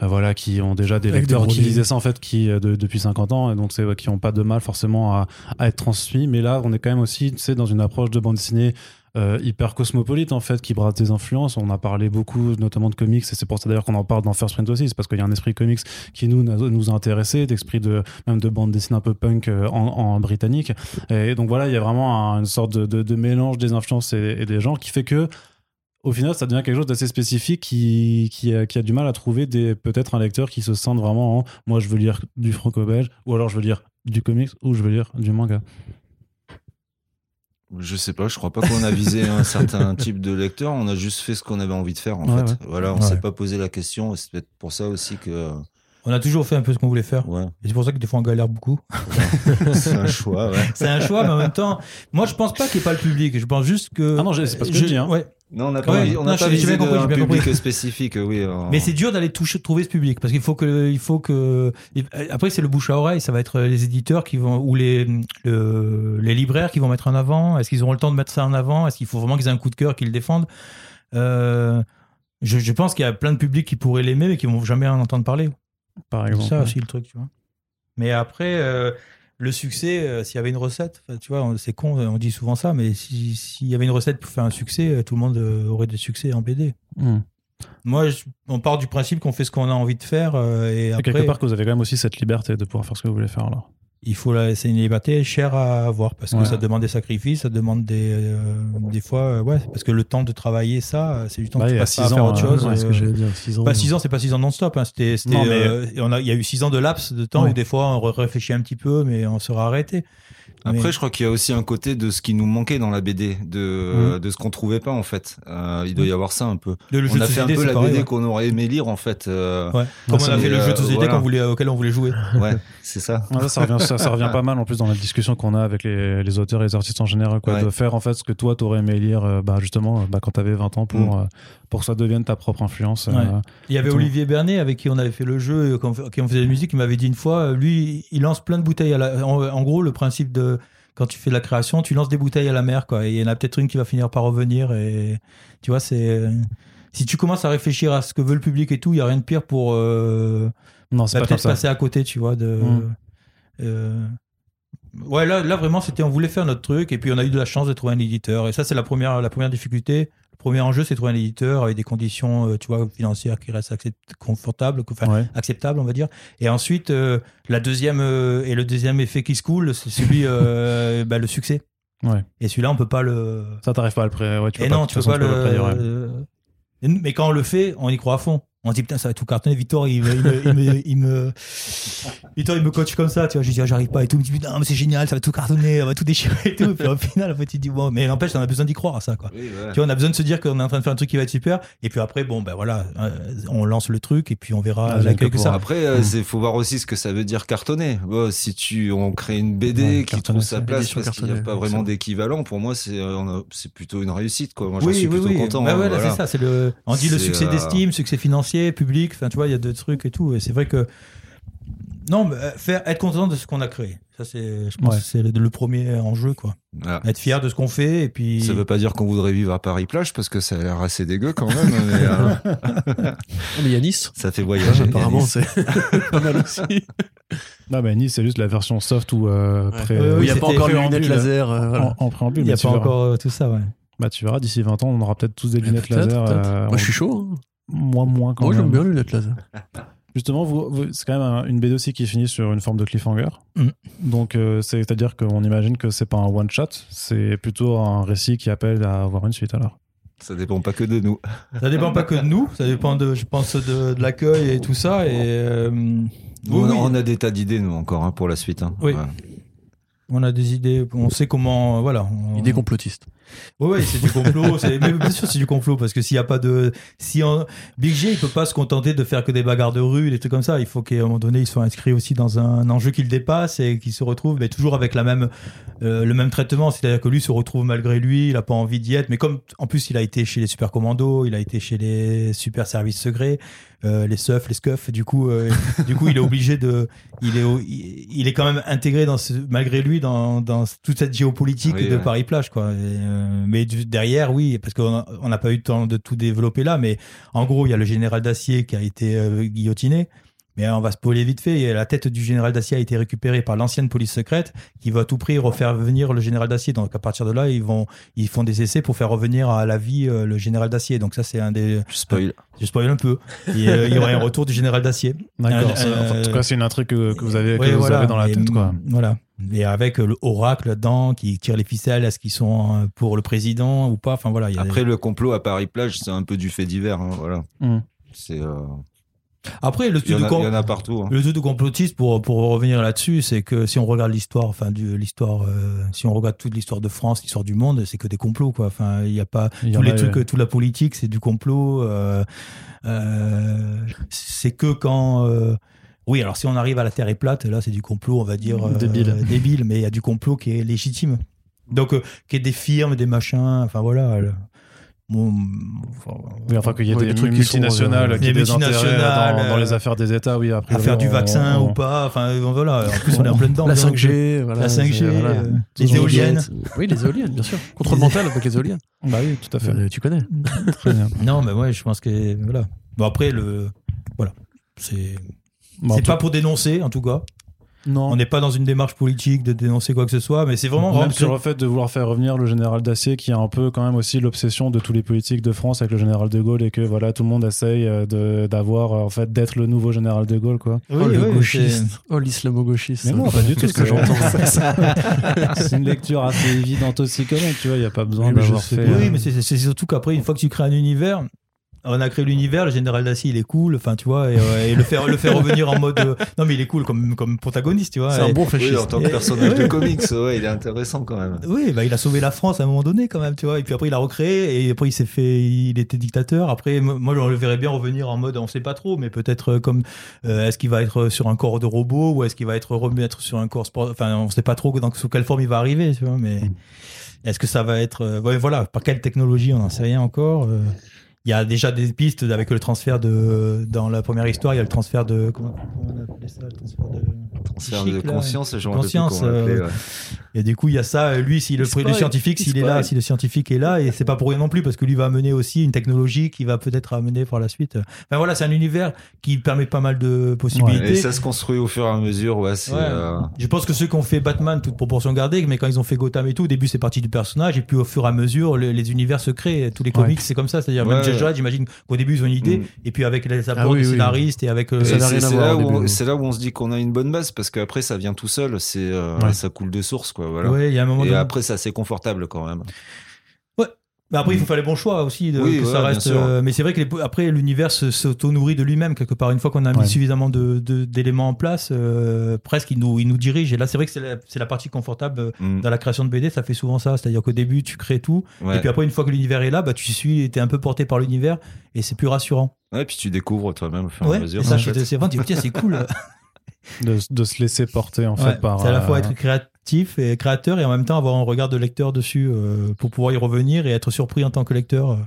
voilà qui ont déjà des Avec des lecteurs qui lisaient ça en fait qui de- depuis 50 ans et donc qui ont pas de mal forcément à, à être transmis. Mais là on est quand même aussi tu sais dans une approche de bande dessinée euh, hyper cosmopolite en fait qui brasse des influences on a parlé beaucoup notamment de comics et c'est pour ça d'ailleurs qu'on en parle dans First Print aussi c'est parce qu'il y a un esprit comics qui nous nous a intéressés d'esprit de même de bande dessinée un peu punk euh, en, britannique et donc voilà il y a vraiment un- une sorte de, mélange des influences et, des genres qui fait que au final, ça devient quelque chose d'assez spécifique qui, qui, a, qui a du mal à trouver peut-être un lecteur qui se sente vraiment en moi je veux lire du franco-belge ou alors je veux lire du comics ou je veux lire du manga. Je sais pas, je crois pas qu'on a visé un certain type de lecteur. On a juste fait ce qu'on avait envie de faire, en Ouais, fait. ouais. Voilà, on Ouais. s'est pas posé la question. C'est peut-être pour ça aussi que. On a toujours fait un peu ce qu'on voulait faire. Ouais, Et c'est pour ça que des fois on galère beaucoup. c'est un choix, ouais. C'est un choix, mais en même temps, moi je pense pas qu'il n'y ait pas le public. Je pense juste que. Ah non, j'ai- c'est pas ce que je dis, hein. ouais. Non, on n'a pas, Ouais, on non, pas j'ai visé bien compris, un bien public compris. spécifique, oui. euh, Mais c'est dur d'aller toucher, trouver ce public parce qu'il faut que, il faut que. Après, c'est le bouche à oreille. Ça va être les éditeurs qui vont ou les le- les libraires qui vont mettre en avant. Est-ce qu'ils auront le temps de mettre ça en avant? Est-ce qu'il faut vraiment qu'ils aient un coup de cœur, qu'ils le défendent? Euh, je, je pense qu'il y a plein de publics qui pourraient l'aimer mais qui vont jamais en entendre parler. Par C'est exemple. ça aussi le truc, tu vois. Mais après, euh, le succès, euh, s'il y avait une recette, tu vois, c'est con, on dit souvent ça, mais si- s'il y avait une recette pour faire un succès, euh, tout le monde euh, aurait des succès en BD. Hmm. Moi, je- on part du principe qu'on fait ce qu'on a envie de faire euh, et Et après, quelque part que vous avez quand même aussi cette liberté de pouvoir faire ce que vous voulez faire alors. Il faut la, c'est une liberté chère à avoir parce que Ouais. ça demande des sacrifices, ça demande des, euh, des fois, euh, ouais, parce que le temps de travailler ça, c'est du temps Bah, que tu pas à six faire ans, autre euh, chose. Ouais, ce que euh, j'allais dire, 6 ans. Pas 6 ans, c'est pas 6 ans non-stop. Hein. C'était, c'était, Non, mais- euh, on a, il y a eu 6 ans de laps de temps Ouais. où des fois on réfléchit un petit peu, mais on sera arrêté. Après, Mais- je crois qu'il y a aussi un côté de ce qui nous manquait dans la BD, de, Mhm. de ce qu'on trouvait pas, en fait. Euh, il doit y avoir ça un peu. Le jeu on de a fait un peu la pareil, BD ouais. qu'on aurait aimé lire, en fait. euh, Ouais. Comme on a fait le jeu de euh, société voilà. qu'on voulait, auquel on voulait jouer. ouais, c'est ça. Ouais, ça, revient, ça, ça revient pas mal en plus dans la discussion qu'on a avec les, les auteurs et les artistes en général, quoi, Ouais. de faire en fait ce que toi t'aurais aimé lire euh, bah, justement bah, quand t'avais 20 ans pour, Mm. euh, pour que ça devienne ta propre influence. euh. Il y avait. Olivier Bernet avec qui on avait fait le jeu, et fait- qui on faisait la musique, il m'avait dit une fois, euh, lui, il lance plein de bouteilles. À la, en, en gros, le principe de quand tu fais de la création, tu lances des bouteilles à la mer, quoi. Et il y en a peut-être une qui va finir par revenir. Et tu vois, c'est euh, si tu commences à réfléchir à ce que veut le public et tout, il y a rien de pire pour euh, Non, c'est bah, pas peut-être passer à côté, tu vois. De, Mm. euh, ouais, là, là vraiment, c'était on voulait faire notre truc et puis on a eu de la chance de trouver un éditeur. Et ça, c'est la première, la première difficulté. Premier enjeu, c'est de trouver un éditeur avec des conditions, euh, tu vois, financières qui restent accept- confortables, enfin, Ouais. acceptables, on va dire. Et ensuite, euh, la deuxième euh, et le deuxième effet qui se coule, c'est celui, euh, bah, le succès. Ouais. Et celui-là, on peut pas le. Ça t'arrives pas à le pré... ouais, tu Et non, tu peux pas le. ouais. Mais quand on le fait, on y croit à fond. On se dit putain ça va tout cartonner. Victor il me, il me, il me, il me- Victor il me coach comme ça. Tu vois, je dis ah, j'arrive pas et tout. Il me dit putain mais c'est génial, ça va tout cartonner, on va tout déchirer et tout. Puis au final en fait il dit bon mais n'empêche on a besoin d'y croire à ça quoi. Oui, ouais. Tu vois, on a besoin de se dire qu'on est en train de faire un truc qui va être super. Et puis après bon ben voilà, euh, on lance le truc et puis on verra Ah, l'accueil donc que ça. Après, euh, Mm. c'est faut voir aussi ce que ça veut dire cartonner. Bon, si tu on crée une BD Ouais, qui trouve sa place parce qu'il n'y a pas vraiment d'équivalent, pour moi c'est euh, plutôt une réussite quoi. Moi j'en suis oui, oui, plutôt oui. content. Bah ouais, là, voilà. c'est ça. C'est le. On dit le succès euh, d'estime, succès financier, public. Enfin, tu vois, il y a deux trucs et tout. Et c'est vrai que. Non, mais euh, faire, être content de ce qu'on a créé. Ça, c'est, je pense Ouais. que c'est le, le premier enjeu, quoi. Voilà. Être fier de ce qu'on fait et puis. Ça veut pas dire qu'on voudrait vivre à Paris plage parce que ça a l'air assez dégueu quand même. mais, euh, Ah, mais il y a Nice. ça fait voyager. apparemment, c'est pas mal aussi. Non, mais Nice, c'est juste la version soft ou euh, Ouais. pré- il n'y a pas encore les lunettes laser. euh, voilà. en, en préambule. Il n'y a pas encore euh, tout ça, ouais. Bah, tu verras, d'ici 20 ans, on aura peut-être tous des lunettes laser. euh, Moi, je suis chaud. hein. Moi, moins quand Moi, même. j'aime bien laser. Justement, vous, vous- c'est quand même un- une BD aussi qui finit sur une forme de cliffhanger. Mm. Donc, euh, c'est- c'est-à-dire qu'on imagine que c'est pas un one shot, c'est plutôt un récit qui appelle à avoir une suite alors. Ça dépend pas que de nous. Ça dépend pas que de nous, ça dépend de, je pense, de, de l'accueil et tout ça. Et euh, oui, on, a, oui, on a des tas d'idées nous encore hein, pour la suite. hein. Oui. Ouais. on a des idées, on sait comment, voilà. on- Idée complotiste. Ouais, ouais, c'est du complot. mais bien sûr, c'est du complot parce que s'il n'y a pas de, si on- Big G, il peut pas se contenter de faire que des bagarres de rue, des trucs comme ça. Il faut qu'à un moment donné, il soit inscrit aussi dans un enjeu qui le dépasse et qu'il se retrouve, mais toujours avec la même, euh, le même traitement. C'est-à-dire que lui se retrouve malgré lui, il a pas envie d'y être. Mais comme, en plus, il a été chez les super commandos, il a été chez les super services secrets, euh, les SUF, les SCUF. Du coup, euh, du coup, il est obligé de, il est, il il est quand même intégré dans ce, malgré lui dans, dans toute cette géopolitique Oui, de ouais. Paris plage quoi. Et, euh, mais du- derrière, oui, parce qu'on n'a pas eu le temps de tout développer là, mais en gros, il y a le général d'acier qui a été euh, guillotiné. Mais on va spoiler vite fait. et La tête du général d'acier a été récupérée par l'ancienne police secrète qui va à tout prix refaire venir le général d'acier. Donc à partir de là, ils vont, ils font des essais pour faire revenir à la vie euh, le général d'acier. Donc ça, c'est un des. Je spoil. Je spoil un peu. Et, euh, il y aurait un retour du général d'acier. D'accord. Euh, en tout cas, c'est une intrigue que, que vous avez, que Ouais, vous voilà. avez dans la Et, tête, quoi. Voilà. Et avec euh, le oracle là-dedans qui tire les ficelles, est-ce qu'ils sont euh, pour le président ou pas Enfin voilà. il y a- Après, le complot à Paris-Plage, c'est un peu du fait divers. hein, voilà. Mm. C'est, euh, Après, le il, y truc en de a, com- hein. Le truc de complotiste, pour, pour revenir là-dessus, c'est que si on regarde l'histoire, enfin, du, l'histoire, euh, si on regarde toute l'histoire de France, l'histoire du monde, c'est que des complots, quoi. Enfin, il n'y a pas, y tous les a, trucs, toute la politique, c'est du complot. euh, euh, c'est que quand, euh, oui, alors si on arrive à la Terre est plate, là, c'est du complot, on va dire. euh, Débile. Débile, mais il y a du complot qui est légitime. Donc, euh, qui est des firmes, des machins, enfin voilà. le- bon, enfin, Oui, enfin qu'il y ait des trucs qui sont, multinationales euh, qui des multinationales, dans, dans les euh, affaires des États, oui. Après, à faire du vaccin ou pas, enfin voilà. En plus, on est en plein dedans. La donc, 5G, voilà, la c'est- 5G, voilà. euh, les éoliennes. Oui, les éoliennes, bien sûr. Contrôle mental avec les éoliennes. Bah oui, tout à fait. Euh, tu connais. Très bien. Non, mais ouais, je pense que voilà. Bon après le voilà, c'est Bon, c'est pas tout- pour dénoncer en tout cas. Non. On n'est pas dans une démarche politique de dénoncer quoi que ce soit, mais c'est vraiment Même sur le fait de vouloir faire revenir le général d'acier, qui a un peu quand même aussi l'obsession de tous les politiques de France avec le général de Gaulle et que voilà tout le monde essaye euh, de d'avoir euh, en fait d'être le nouveau général de Gaulle quoi. Oui, oh, le oui, gauchiste. Oh, l'islamo-gauchiste. Mais non, pas du tout. Qu'est-ce que c'est- j'entends C'est une lecture assez évidente aussi quand même, tu vois, il y a pas besoin d'avoir fait. Oui, euh, mais c'est c'est surtout qu'après, une fois que tu crées un univers, on a créé l'univers, le général d'acier, il est cool, enfin, tu vois, et, euh, et le, faire, le faire revenir en mode. euh, non, mais il est cool comme, comme protagoniste, tu vois. C'est un bon Oui, fasciste. en tant que personnage de comics, ouais, il est intéressant quand même. Oui, bah, il a sauvé la France à un moment donné quand même, tu vois. Et puis après, il a recréé et après, il s'est fait, il était dictateur. Après, mo- moi, je le verrais bien revenir en mode, on sait pas trop, mais peut-être euh, comme, euh, est-ce qu'il va être sur un corps de robot ou est-ce qu'il va être remettre sur un corps sport. Enfin, on sait pas trop dans sous quelle forme il va arriver, tu vois. Mais est-ce que ça va être, euh, ouais, voilà, par quelle technologie, on n'en sait rien encore. Il y a déjà des pistes avec le transfert de, dans la première histoire, il y a le transfert de, comment, on appelait ça, le transfert de, Transfert Chic, de là. conscience, Conscience, euh, et du coup, il y a ça. Lui, si le, le scientifique, Il s'il est là, si le scientifique est là, et c'est pas pour rien non plus, parce que lui va amener aussi une technologie qui va peut-être amener par la suite. Enfin voilà, c'est un univers qui permet pas mal de possibilités. Et ça se construit au fur et à mesure, ouais, c'est. Ouais. euh, Je pense que ceux qui ont fait Batman, toute proportion gardée, mais quand ils ont fait Gotham et tout, au début c'est parti du personnage, et puis au fur et à mesure, les, les univers se créent. Tous les comics, c'est comme ça. C'est-à-dire, même. Dredd, j'imagine qu'au début ils ont une idée, Mm. et puis avec les apports Ah oui, des oui. scénaristes et avec. euh, Et Ça n'a c'est rien à c'est voir là, là où on se dit qu'on a une bonne base parce qu'après ça vient tout seul, c'est euh, Ouais. ça coule de source quoi. Voilà. Ouais, il y a un moment Et donné. après c'est assez confortable quand même. Mais après, il faut faire les bons choix aussi, de, Oui, que ouais, ça bien reste. sûr. euh, mais c'est vrai que les- après, l'univers se- s'auto-nourrit de lui-même quelque part. Une fois qu'on a mis Ouais. suffisamment de- de- d'éléments en place, euh, presque il nous, il nous dirige. Et là, c'est vrai que c'est la, c'est la partie confortable euh, Mm. dans la création de BD. Ça fait souvent ça, c'est-à-dire qu'au début, tu crées tout, Ouais. et puis après, une fois que l'univers est là, bah, tu suis, t'es un peu porté par l'univers, et c'est plus rassurant. Ouais, puis tu découvres toi-même au fur et Ouais. à mesure. et ça, c'est cool. de, de se laisser porter en Ouais. fait par. c'est à la fois euh, être créatif et créateur, et en même temps avoir un regard de lecteur dessus euh, pour pouvoir y revenir et être surpris en tant que lecteur.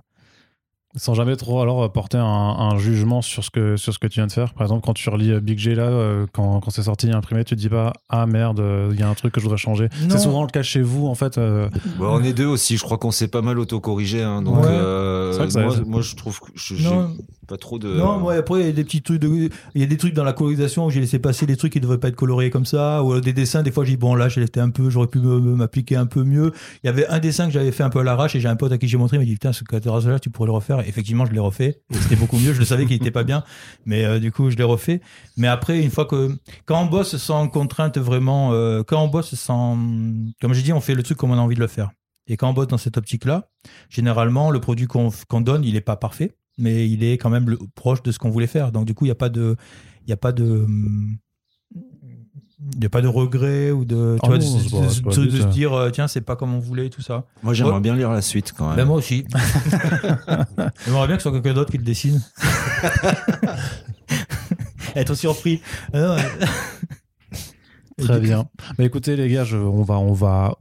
Sans jamais trop alors euh, porter un, un jugement sur ce que sur ce que tu viens de faire. Par exemple, quand tu relis euh, Big G là, euh, quand, quand c'est sorti imprimé, tu te dis pas ah merde, euh, il y a un truc que je voudrais changer. Non. C'est souvent le cas chez vous en fait. euh, Bon, on est deux aussi, je crois qu'on s'est pas mal autocorrigé. Hein, donc Ouais. euh, C'est vrai que ça- moi, je trouve que je- pas trop de. Non, moi après il y a des petits trucs de... il y a des trucs dans la colorisation où j'ai laissé passer des trucs qui devraient pas être colorés comme ça ou des dessins des fois j'ai dit bon là un peu j'aurais pu m'appliquer un peu mieux. Il y avait un dessin que j'avais fait un peu à l'arrache et j'ai un pote à qui j'ai montré il m'a dit putain ce cadrage là tu pourrais le refaire. Effectivement, je l'ai refait c'était beaucoup mieux, je le savais qu'il était pas bien mais euh, du coup je l'ai refait. Mais après une fois que quand on bosse sans contrainte vraiment euh, quand on bosse sans comme j'ai dit on fait le truc comme on a envie de le faire. Et quand on bosse dans cette optique là, généralement le produit qu'on donne, il est pas parfait mais il est quand même proche de ce qu'on voulait faire. Donc du coup, il n'y a pas de, il y a pas de, hum, Il n'y a pas de regret ou de, tu Ah vois, non, de, pas se dire, euh, tiens, c'est pas comme on voulait, tout ça. Moi, j'aimerais Ouais. bien lire la suite quand même. Ben, moi aussi. J'aimerais bien que ce soit quelqu'un d'autre qui le dessine. Être surpris. Ah. Très bien. Bah écoutez les gars, je- on va on va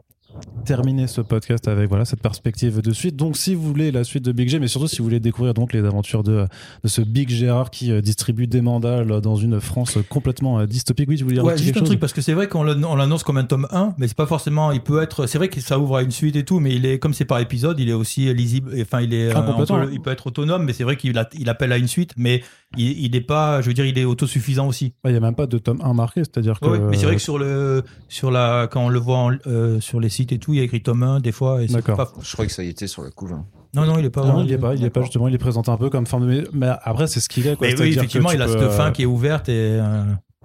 terminer ce podcast avec voilà cette perspective de suite. Donc si vous voulez la suite de Big G, mais surtout si vous voulez découvrir donc les aventures de, de ce Big Gérard qui euh, distribue des mandales dans une France complètement euh, dystopique. Oui, tu voulais dire Ouais, juste un chose truc, parce que c'est vrai qu'on l'an- on l'annonce comme un tome 1, mais c'est pas forcément, il peut être, c'est vrai que ça ouvre à une suite et tout, mais il est, comme c'est par épisode, il est aussi lisible, enfin, il est, Ah, euh, peut- il peut être autonome, mais c'est vrai qu'il il appelle à une suite, mais il, il est pas, je veux dire, il est autosuffisant aussi. Ouais, Il n'y a même pas de tome 1 marqué, c'est-à-dire que Ouais, mais c'est vrai que sur le, sur la, quand on le voit en- euh, sur les sites et tout, il y a écrit tome 1 des fois, et c'est D'accord. pas- Je crois que ça y était sur la couve. hein. non, non, il est pas, non, il est pas, il est pas justement, il est présenté un peu comme forme de. Mais, après, c'est ce qu'il est. Quoi. Mais oui, effectivement, il a peux, cette euh, fin qui est ouverte et, euh,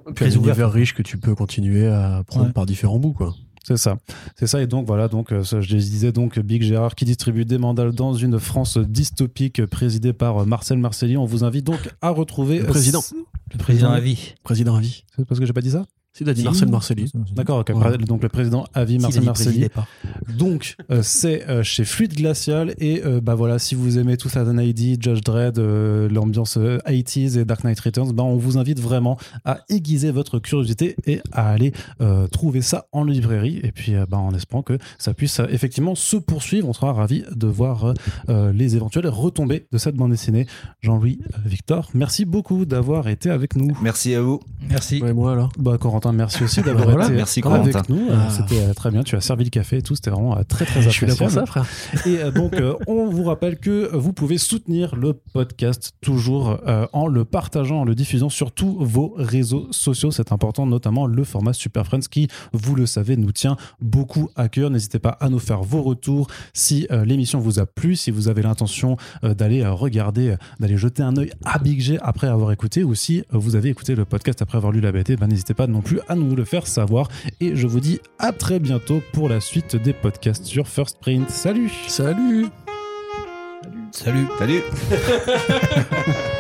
un très ouverte. univers riche que tu peux continuer à prendre Ouais. par différents bouts, quoi. C'est ça. C'est ça. Et donc, voilà, donc, euh, ça, je disais donc Big Gérard qui distribue des mandales dans une France dystopique euh, présidée par euh, Marcel Marcelli. On vous invite donc à retrouver. Le président. euh, le président à vie. Président à vie. C'est parce que j'ai pas dit ça? C'est dit Marcel Marcelli. D'accord, ok. Ouais. Donc, le président à vie, S'il a Marcel Marcelli. Donc, euh, c'est euh, chez Fluide Glacial. Et euh, bah voilà, si vous aimez tout ça, ID, Judge Dredd, euh, l'ambiance euh, 80s et Dark Knight Returns, bah, on vous invite vraiment à aiguiser votre curiosité et à aller euh, trouver ça en librairie. Et puis, euh, bah, en espérant que ça puisse euh, effectivement se poursuivre. On sera ravis de voir les éventuelles retombées de cette bande dessinée. Jean-Louis Victor, merci beaucoup d'avoir été avec nous. Merci à vous. Merci. Ouais, moi alors. Bah, Corentin, merci aussi d'avoir Voilà, été merci, avec Corentin. nous. Euh, Ah. C'était euh, très bien. Tu as servi le café et tout. C'était vraiment euh, très, très Je suis là pour appréciable. ça, frère. Et donc, on vous rappelle que vous pouvez soutenir le podcast toujours en le partageant, en le diffusant sur tous vos réseaux sociaux. C'est important, notamment le format Super Friends qui, vous le savez, nous tient beaucoup à cœur. N'hésitez pas à nous faire vos retours si l'émission vous a plu, si vous avez l'intention d'aller regarder, d'aller jeter un œil à Big G après avoir écouté, ou si vous avez écouté le podcast après avoir lu la BT, ben, n'hésitez pas non plus à nous le faire savoir. Et je vous dis à très bientôt pour la suite des podcasts sur First Print. Salut Salut Salut. Salut.